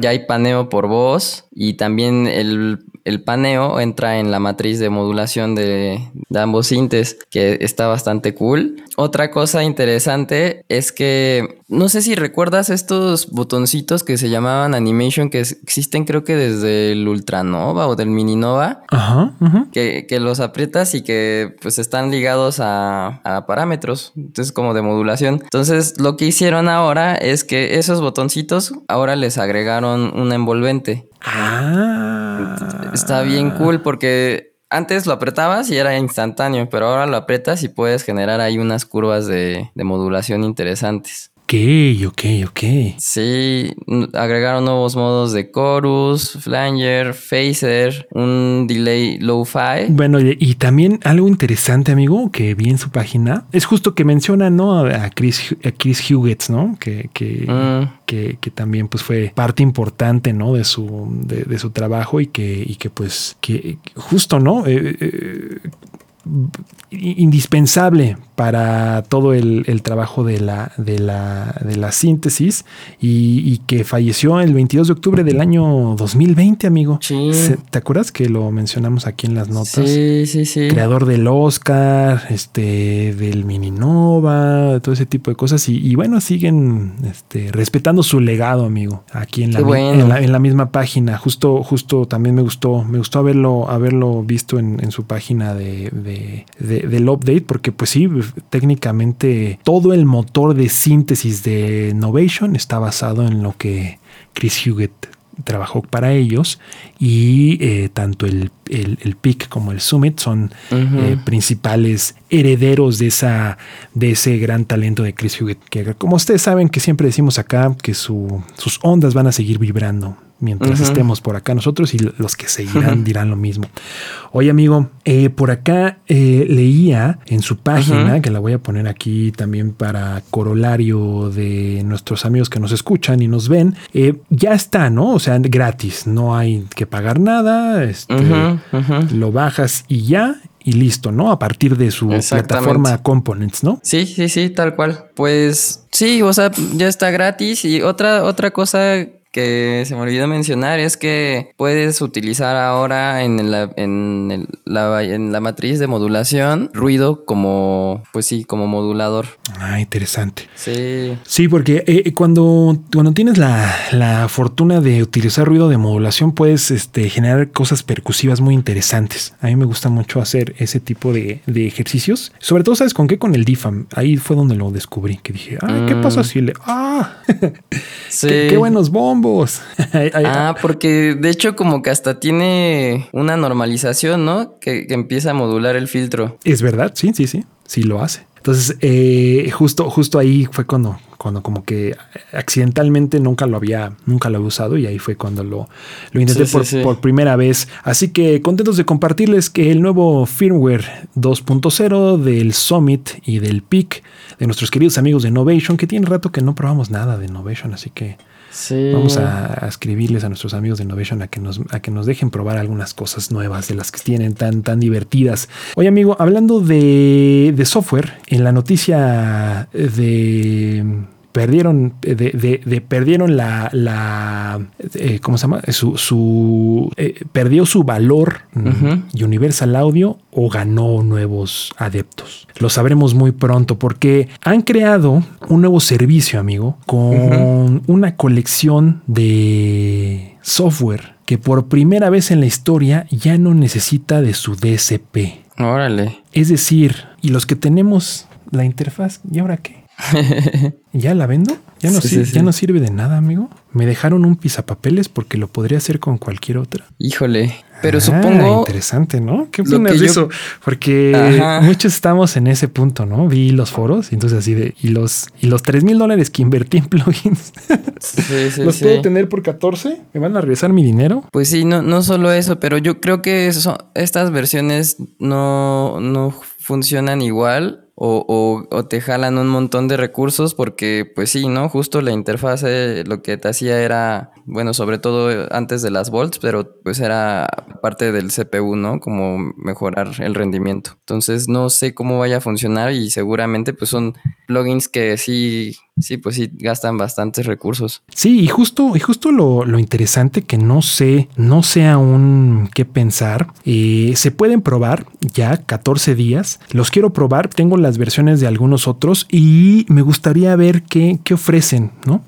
Ya hay paneo por voz y también el, el paneo entra en la matriz de modulación de, de ambos sintes, que está bastante cool. Otra cosa interesante es que no sé si recuerdas estos botoncitos que se llamaban animation que existen creo que desde el Ultranova o del Mininova. Ajá. Que, que los aprietas y que pues están ligados a, a parámetros, entonces como de modulación. Entonces lo que hicieron ahora es que esos botoncitos ahora les agregaron un envolvente. Ah. Está bien cool porque antes lo apretabas y era instantáneo, pero ahora lo aprietas y puedes generar ahí unas curvas de, de modulación interesantes. Ok, ok, ok. Sí, agregaron nuevos modos de chorus, flanger, phaser, un delay low-fi. Bueno, y, y también algo interesante, amigo, que vi en su página, es justo que menciona, ¿no? A Chris, a Chris Huguets, ¿no? Que, que, Mm. que, que también pues fue parte importante, ¿no? De su, de, de su trabajo y que, y que pues, que justo, ¿no? Eh, eh, indispensable para todo el, el trabajo de la, de la, de la síntesis y, y que falleció el 22 de octubre del año 2020, amigo. Sí. ¿Te acuerdas que lo mencionamos aquí en las notas? Sí, sí, sí. creador del Oscar, este, del Mininova, de todo ese tipo de cosas. Y, y bueno, siguen este, respetando su legado, amigo, aquí en la, bueno. en la, en la misma página. Justo, justo también me gustó, me gustó haberlo, haberlo visto en, en su página de, de- de- del update, porque pues sí, técnicamente todo el motor de síntesis de Novation está basado en lo que Chris Huguet trabajó para ellos y eh, tanto el, el, el PIC como el Summit son eh, principales herederos de esa de ese gran talento de Chris Huguet que como ustedes saben que siempre decimos acá que su, sus ondas van a seguir vibrando mientras estemos por acá nosotros y los que seguirán dirán lo mismo. Oye amigo, eh, por acá eh, leía en su página, que la voy a poner aquí también para corolario de nuestros amigos que nos escuchan y nos ven, eh, ya está, ¿no? O sea, gratis, no hay que pagar nada, este, lo bajas y ya, y listo, ¿no? A partir de su plataforma Components, ¿no? Sí, sí, sí, tal cual. Pues sí, o sea, ya está gratis. Y otra, otra cosa que se me olvidó mencionar es que puedes utilizar ahora en la, en el- la, en la matriz de modulación ruido como, pues sí, como modulador. Ah, interesante. Sí. Sí, porque eh, cuando, cuando tienes la, la fortuna de utilizar ruido de modulación, puedes este, generar cosas percusivas muy interesantes. A mí me gusta mucho hacer ese tipo de, de ejercicios. Sobre todo, ¿sabes con qué? Con el DIFAM. Ahí fue donde lo descubrí, que dije, ay, ¿qué Mm. pasa si le... ¡Ah! Sí. qué, qué buenos bombos! Ah, porque de hecho como que hasta tiene una normalización, ¿no? Que, que empieza a modular el filtro. Es verdad, sí, sí, sí. Sí lo hace. Entonces, eh, justo, justo ahí fue cuando, cuando como que accidentalmente nunca lo había, nunca lo había usado y ahí fue cuando lo, lo intenté Sí, por, sí. por primera vez. Así que contentos de compartirles que el nuevo firmware 2.0 del Summit y del Peak de nuestros queridos amigos de Innovation, que tiene rato que no probamos nada de Innovation, así que Vamos a, a escribirles a nuestros amigos de Innovation a que nos, a que nos dejen probar algunas cosas nuevas de las que tienen tan, tan divertidas. Oye, amigo, hablando de, de software, en la noticia de perdieron de, de- de- perdieron la, la eh, ¿cómo se llama? Su, su eh, perdió su valor Ujú. Universal Audio o ganó nuevos adeptos. Lo sabremos muy pronto porque han creado un nuevo servicio, amigo, con una colección de software que por primera vez en la historia ya no necesita de su DSP. Órale. Es decir, y los que tenemos la interfaz, ¿y ahora qué? ¿Ya la vendo? ¿Ya no, Sí, sir- sí, ya sí. no sirve de nada, amigo? Me dejaron un pisapapeles porque lo podría hacer con cualquier otra. Híjole. Pero Ah, supongo. Interesante, ¿no? ¿Qué opinas de yo- eso? Porque Ajá. muchos estamos en ese punto, ¿no? Vi los foros y entonces así de... Y los, y los 3 mil dólares que invertí en plugins, ¿los puedo tener por 14? ¿Me van a regresar mi dinero? Pues sí, no, no solo eso, pero yo creo que eso- estas versiones no, no funcionan igual o, o- o te jalan un montón de recursos porque, pues sí, ¿no? Justo la interfase lo que te hacía era, bueno, sobre todo antes de las volts, pero pues era parte del CPU, ¿no? Como mejorar el rendimiento. Entonces no sé cómo vaya a funcionar y seguramente pues son plugins que sí, sí, pues sí gastan bastantes recursos. Sí, y justo, y justo lo, lo interesante que no sé, no sé aún qué pensar. eh, se pueden probar ya 14 días. Los quiero probar. Tengo las versiones de algunos otros y me gustaría ver qué, qué ofrecen, ¿no?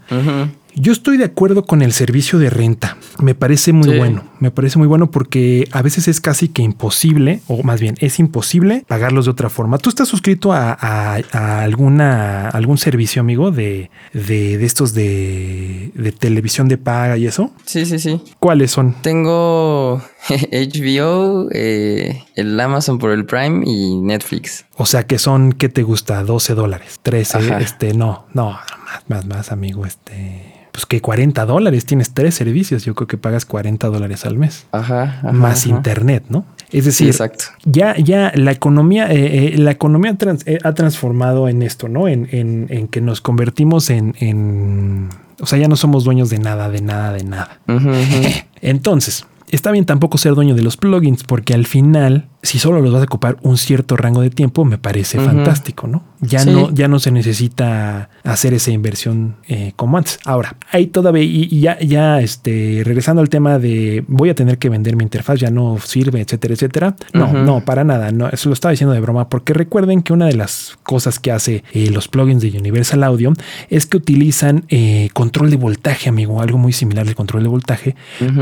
Yo estoy de acuerdo con el servicio de renta. Me parece muy Sí. bueno. Me parece muy bueno porque a veces es casi que imposible, o más bien es imposible pagarlos de otra forma. ¿Tú estás suscrito a, a- a alguna algún servicio, amigo, de, de, de estos de, de televisión de paga y eso? Sí, sí, sí. ¿Cuáles son? Tengo HBO, eh, el Amazon por el Prime y Netflix. O sea que son, ¿qué te gusta? 12 dólares, 13, Ajá. este, no, no, más, más, más, amigo, este. Pues que 40 dólares, tienes tres servicios, yo creo que pagas 40 dólares al mes. Ajá. ajá, más ajá. internet, ¿no? Es Sí, decir, exacto. ya, ya la economía, eh, eh, la economía trans- eh, ha transformado en esto, ¿no? En, en- en que nos convertimos en, en- o sea, ya no somos dueños de nada, de nada, de nada. Entonces, está bien tampoco ser dueño de los plugins, porque al final, si solo los vas a ocupar un cierto rango de tiempo, me parece fantástico, ¿no? Ya Sí. no, ya no se necesita hacer esa inversión eh, como antes. Ahora, ahí todavía, y, y ya, ya este, regresando al tema de voy a tener que vender mi interfaz, ya no sirve, etcétera, etcétera. No, no, para nada. No, eso lo estaba diciendo de broma, porque recuerden que una de las cosas que hace eh, los plugins de Universal Audio es que utilizan eh, control de voltaje, amigo, algo muy similar al control de voltaje,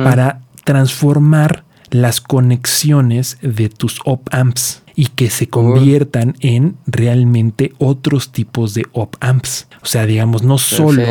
para transformar las conexiones de tus op amps y que se conviertan en realmente otros tipos de op amps. O sea, digamos, no solo,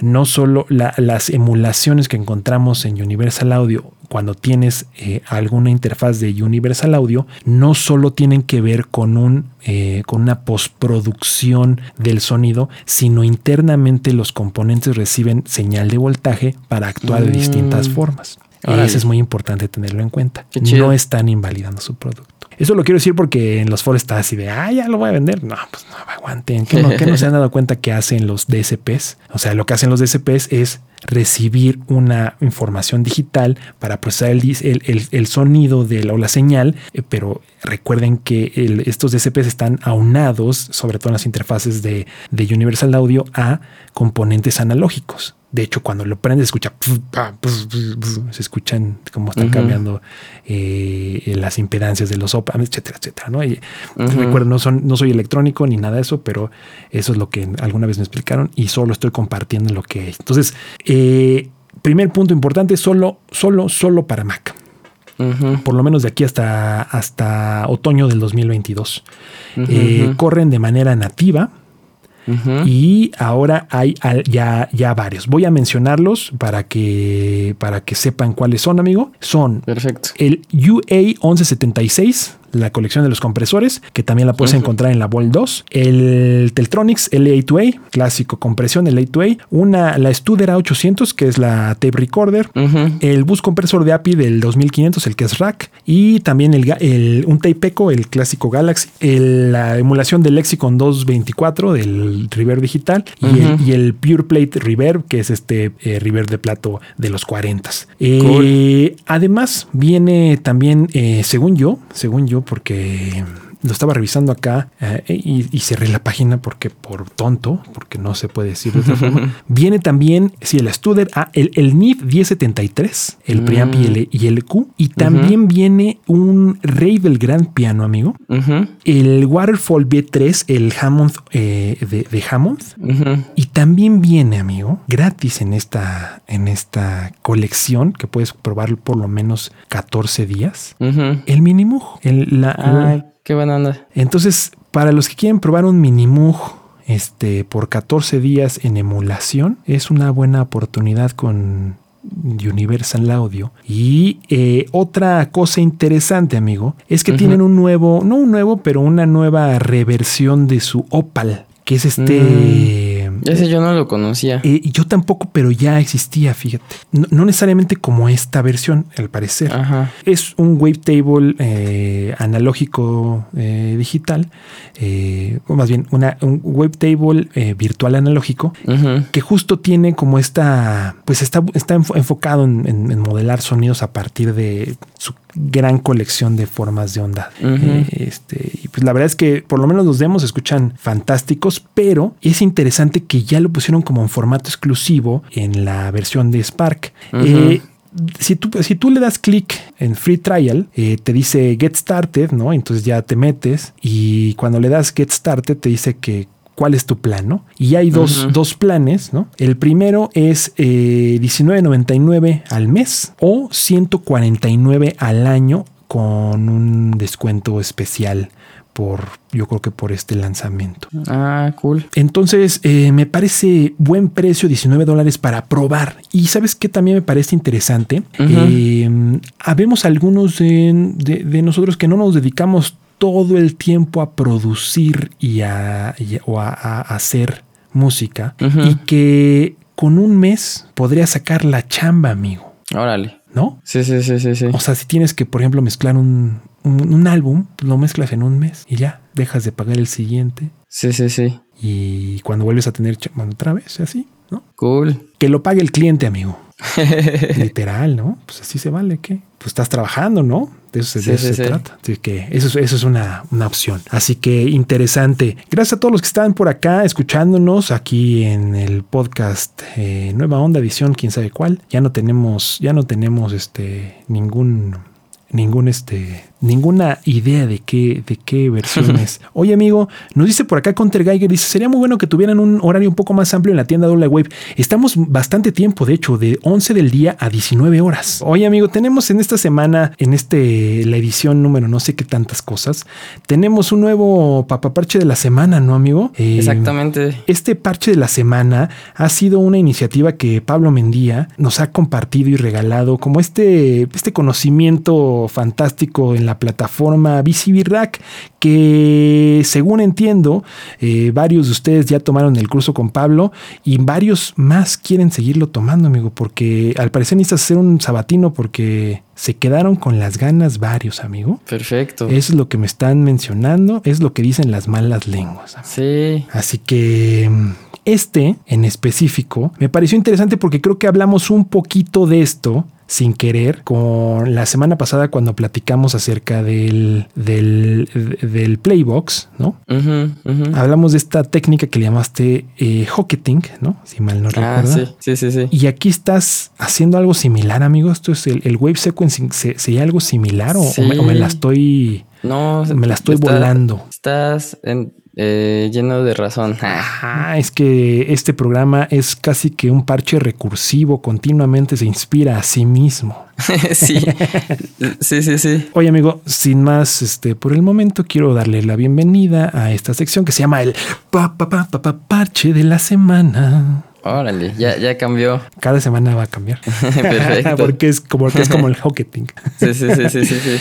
no solo la- las emulaciones que encontramos en Universal Audio cuando tienes eh, alguna interfaz de Universal Audio, no solo tienen que ver con un eh, con una postproducción del sonido, sino internamente los componentes reciben señal de voltaje para actuar de Mm. distintas formas. Órale. Eso es muy importante tenerlo en cuenta. No están invalidando su producto. Eso lo quiero decir porque en los foros está así de, ah, ya lo voy a vender. No, pues no, aguanten. ¿Qué no, qué no se han dado cuenta que hacen los DSPs? O sea, lo que hacen los DSPs es recibir una información digital para procesar el, el, el- el sonido de la, o la señal, eh, pero recuerden que el- estos DSPs están aunados, sobre todo en las interfaces de, de Universal Audio, a componentes analógicos. De hecho, cuando lo prendes, escucha, se escuchan cómo están cambiando eh, las impedancias de los op amps, etcétera, etcétera. ¿no? Y recuerdo, no, son, no soy electrónico ni nada de eso, pero eso es lo que alguna vez me explicaron y solo estoy compartiendo lo que es. Entonces, eh, primer punto importante, solo, solo, solo para Mac. Por lo menos de aquí hasta, hasta otoño del 2022. Ujú, Eh, corren de manera nativa. Y ahora hay ya, ya varios. Voy a mencionarlos para que, para que sepan cuáles son, amigo. Son Perfecto. el UA1176, la colección de los compresores, que también la puedes encontrar en la Vol 2. El Teltronics LA2A, clásico compresión LA2A. Una, la Studer A800, que es la tape recorder. El bus compresor de API del 2500, el que es rack. Y también el, un tape eco, el clásico Galaxy. El- la emulación del Lexicon 224 del Reverb digital. Y, el, y el Pure Plate Reverb, que es este eh, Reverb de plato de los 40. Eh, Además, viene también, eh, según yo, según yo, porque lo estaba revisando acá eh, y, y cerré la página porque por tonto, porque no se puede decir de otra forma. Viene también, sí, el Studer, ah, el, el NIF 1073, el preamp y el, y el Q. Y también viene un Rey del Gran Piano, amigo. El Waterfall B3, el Hammond eh, de, de Hammond. Y también viene, amigo, gratis en esta, en esta colección que puedes probar por lo menos 14 días. El Minimoog. El, la, Ay, qué buena onda. entonces, para los que quieren probar un Minimoog este, por 14 días en emulación, es una buena oportunidad con Universal Audio. Y eh, otra cosa interesante, amigo, es que tienen un nuevo, no un nuevo, pero una nueva reversión de su Opal, que es este... Ese yo no lo conocía. Eh, yo tampoco, pero ya existía, fíjate. No, no necesariamente como esta versión, al parecer. Ajá. Es un wavetable eh, analógico eh, digital, eh, o más bien una, un wavetable eh, virtual analógico que justo tiene como esta, pues está, está enfo- enfocado en, en- en modelar sonidos a partir de su gran colección de formas de onda. Eh, este, y pues la verdad es que por lo menos los demos escuchan fantásticos, pero es interesante que ya lo pusieron como en formato exclusivo en la versión de Spark. Eh, si tú, si tú le das clic en Free Trial, eh, te dice Get Started, ¿no? Entonces ya te metes y cuando le das Get Started te dice que cuál es tu plan, ¿no? Y hay dos, dos planes, ¿no? El primero es eh, $19.99 al mes o 149 al año con un descuento especial por, yo creo que por este lanzamiento. Ah, cool. Entonces, eh, me parece buen precio, 19 dólares para probar. Y sabes que también me parece interesante. Eh, habemos algunos de, de- de nosotros que no nos dedicamos todo el tiempo a producir y a, y o a, a hacer música y que con un mes podría sacar la chamba, amigo, Órale. ¿no? Sí, sí, sí, sí, sí. O sea, si tienes que, por ejemplo, mezclar un, un, un álbum, lo mezclas en un mes y ya, dejas de pagar el siguiente Sí, sí, sí. y cuando vuelves a tener chamba otra vez, así, ¿no? Cool. Que lo pague el cliente, amigo. Literal, ¿no? Pues así se vale, ¿qué? Pues estás trabajando, ¿no? De eso, se- Sí, de eso sí, se sí. trata. Así que eso, es- eso es una, una opción. Así que interesante. Gracias a todos los que están por acá escuchándonos aquí en el podcast eh, Nueva Onda Edición, quién sabe cuál. Ya no tenemos, ya no tenemos este ningún ningún este ninguna idea de qué de qué versión es. Oye, amigo, nos dice por acá Counter Geiger dice, "Sería muy bueno que tuvieran un horario un poco más amplio en la tienda doble web. Estamos bastante tiempo, de hecho, de 11 del día a 19 horas." Oye, amigo, tenemos en esta semana en este la edición número no sé qué tantas cosas, tenemos un nuevo papaparche de la semana, ¿no, amigo? Eh, Exactamente. este parche de la semana ha sido una iniciativa que Pablo Mendía nos ha compartido y regalado como este, este conocimiento fantástico en la plataforma BCB Rack que según entiendo eh, varios de ustedes ya tomaron el curso con Pablo y varios más quieren seguirlo tomando amigo porque al parecer necesitas hacer un sabatino porque se quedaron con las ganas varios amigo. Perfecto. Eso es lo que me están mencionando, es lo que dicen las malas lenguas. amigo. Sí. Así que mm, este en específico me pareció interesante porque creo que hablamos un poquito de esto sin querer con la semana pasada cuando platicamos acerca del, del, del Playbox, ¿no? Hablamos de esta técnica que le llamaste eh, hocketing, ¿no? Si mal no Ah, recuerdo. sí, sí, sí, sí. Y aquí estás haciendo algo similar, amigo. Esto es el, el wave sequencing. ¿Se- ¿Sería algo similar o, o me, o me la estoy, No, me la estoy está- volando? Estás en- eh, lleno de razón. Ajá, es que este programa es casi que un parche recursivo, continuamente se inspira a sí mismo. sí. sí, sí, sí. Oye, amigo, sin más, este, por el momento quiero darle la bienvenida a esta sección que se llama el pa, pa, pa, pa, pa- parche de la semana. Órale, ya, ya cambió. Cada semana va a cambiar. Perfecto. Porque es como, es como el hocketing. Sí, sí, sí, sí, sí, sí.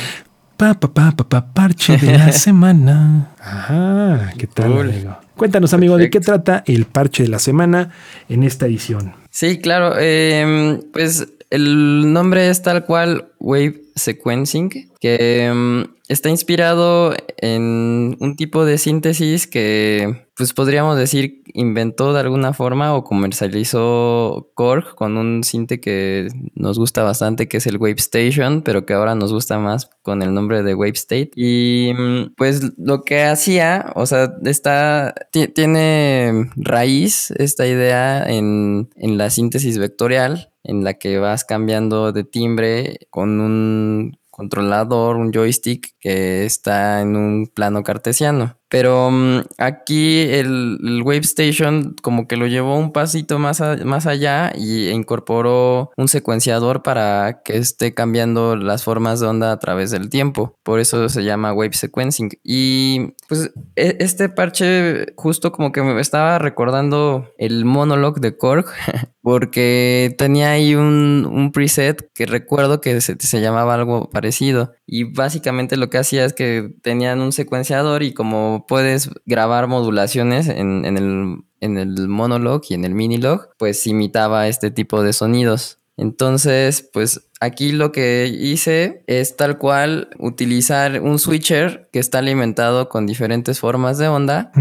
Pa, pa, pa, pa, pa, parche de la semana. Ajá, ¿qué tal, Cool. amigo? Cuéntanos, amigo, ¿de qué trata el parche de la semana en esta edición? Sí, claro. em, pues el nombre es tal cual Wave Sequencing, que em, está inspirado en un tipo de síntesis que, pues podríamos decir, inventó de alguna forma o comercializó Korg con un sinte que nos gusta bastante, que es el Wave Station, pero que ahora nos gusta más con el nombre de Wave State. Y mm, pues lo que hacía, o sea, está, ti- tiene raíz esta idea en, en la síntesis vectorial, en la que vas cambiando de timbre con un controlador, un joystick que está en un plano cartesiano. Pero mm, aquí el, Wave Station como que lo llevó un pasito más, más allá y incorporó un secuenciador para que esté cambiando las formas de onda a través del tiempo. Por eso se llama Wave Sequencing. Y pues e- este parche justo como que me estaba recordando el monologue de Korg porque tenía ahí un, un preset que recuerdo que se, se llamaba algo parecido. Y básicamente lo que hacía es que tenían un secuenciador y como puedes grabar modulaciones en, en el, en el monologue y en el minilog, pues imitaba este tipo de sonidos. Entonces, pues aquí lo que hice es tal cual utilizar un switcher que está alimentado con diferentes formas de onda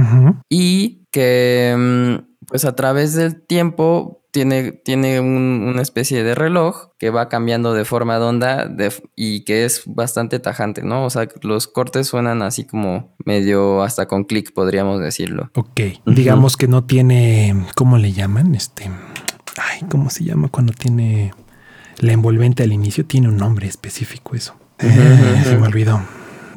y que mm, pues a través del tiempo tiene, tiene un- una especie de reloj que va cambiando de forma de onda de- y que es bastante tajante, ¿no? O sea, los cortes suenan así como medio hasta con clic, podríamos decirlo. Ok, digamos que no tiene, ¿cómo le llaman? Este, ay, ¿cómo se llama cuando tiene la envolvente al inicio? Tiene un nombre específico eso. Eh, se me olvidó.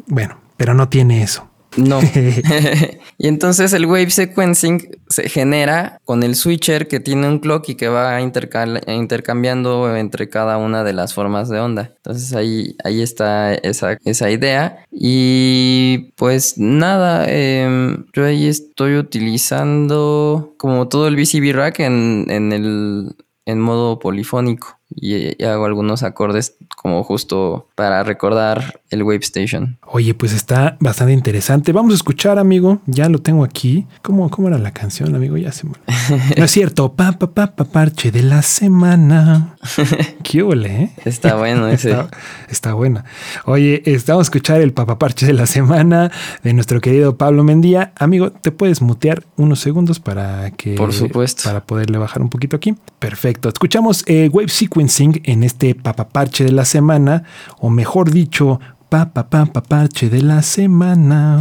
Bueno, pero no tiene eso. No. y entonces el wave sequencing se genera con el switcher que tiene un clock y que va intercambiando entre cada una de las formas de onda. Entonces ahí, ahí está esa, esa idea. Y pues nada, em, yo ahí estoy utilizando como todo el VCB rack en, en el en modo polifónico y, hago algunos acordes como justo para recordar el Wave Station. Oye, pues está bastante interesante. Vamos a escuchar, amigo. Ya lo tengo aquí. ¿Cómo, cómo era la canción, amigo? Ya se me... No es cierto. Pa, pa, pa, pa, parche de la semana. Qué ole, ¿eh? Está bueno ese. Está, está buena. Oye, estamos a escuchar el papaparche de la semana de nuestro querido Pablo Mendía. Amigo, ¿te puedes mutear unos segundos para que... Por supuesto. Para poderle bajar un poquito aquí. Perfecto. Escuchamos eh, Wave En este papaparche de la semana, o mejor dicho, papapapaparche de la semana.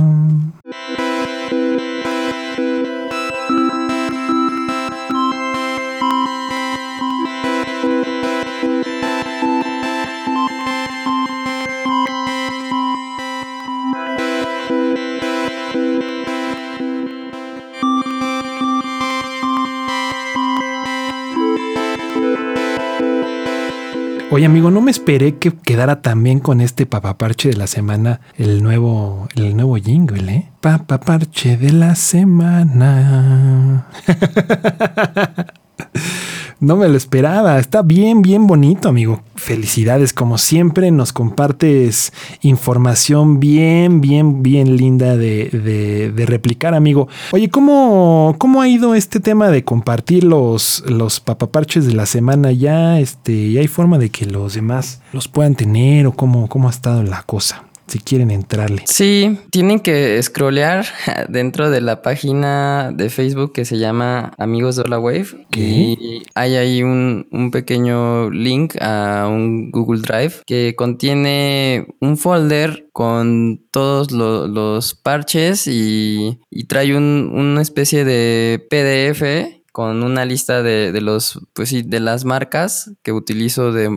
Oye, amigo, no me esperé que quedara también con este papaparche de la semana el nuevo, el nuevo jingle, ¿eh? Papaparche de la semana. No me lo esperaba. Está bien, bien bonito, amigo. Felicidades, como siempre, nos compartes información bien, bien, bien linda de, de- de replicar, amigo. Oye, ¿cómo, ¿cómo ha ido este tema de compartir los, los papaparches de la semana? ¿Ya, este, ¿Ya hay forma de que los demás los puedan tener o cómo, cómo ha estado la cosa? Si quieren entrarle. Sí, tienen que scrollear dentro de la página de Facebook que se llama Amigos de la Wave. Y hay ahí un, un pequeño link a un Google Drive que contiene un folder con todos lo- los parches y, y trae un- una especie de PDF con una lista de, de los, pues sí, de las marcas que utilizo de,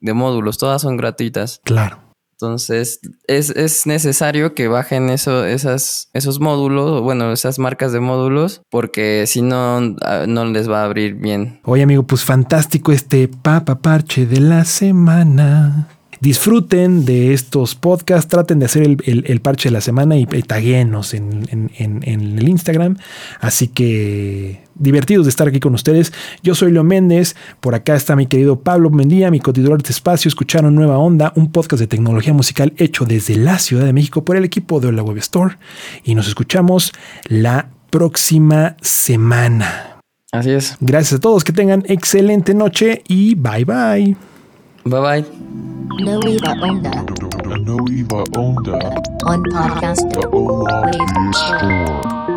de módulos. Todas son gratuitas. Claro. Entonces, es, es necesario que bajen eso, esas, esos módulos, bueno, esas marcas de módulos, porque si no, ah, no les va a abrir bien. Oye, amigo, pues fantástico este papaparche de la semana. Disfruten de estos podcasts, traten de hacer el, el- el parche de la semana y, y taguenos en, en- en- en el Instagram. Así que divertidos de estar aquí con ustedes. Yo soy Leo Méndez, por acá está mi querido Pablo Mendía, mi cotitular de espacio. Escucharon Nueva Onda, un podcast de tecnología musical hecho desde la Ciudad de México por el equipo de la Web Store. Y nos escuchamos la próxima semana. Así es. Gracias a todos, que tengan excelente noche y bye bye. Bye bye. No Eva Onda A no Eva Onda on podcast. the Ola Wave Store. Store.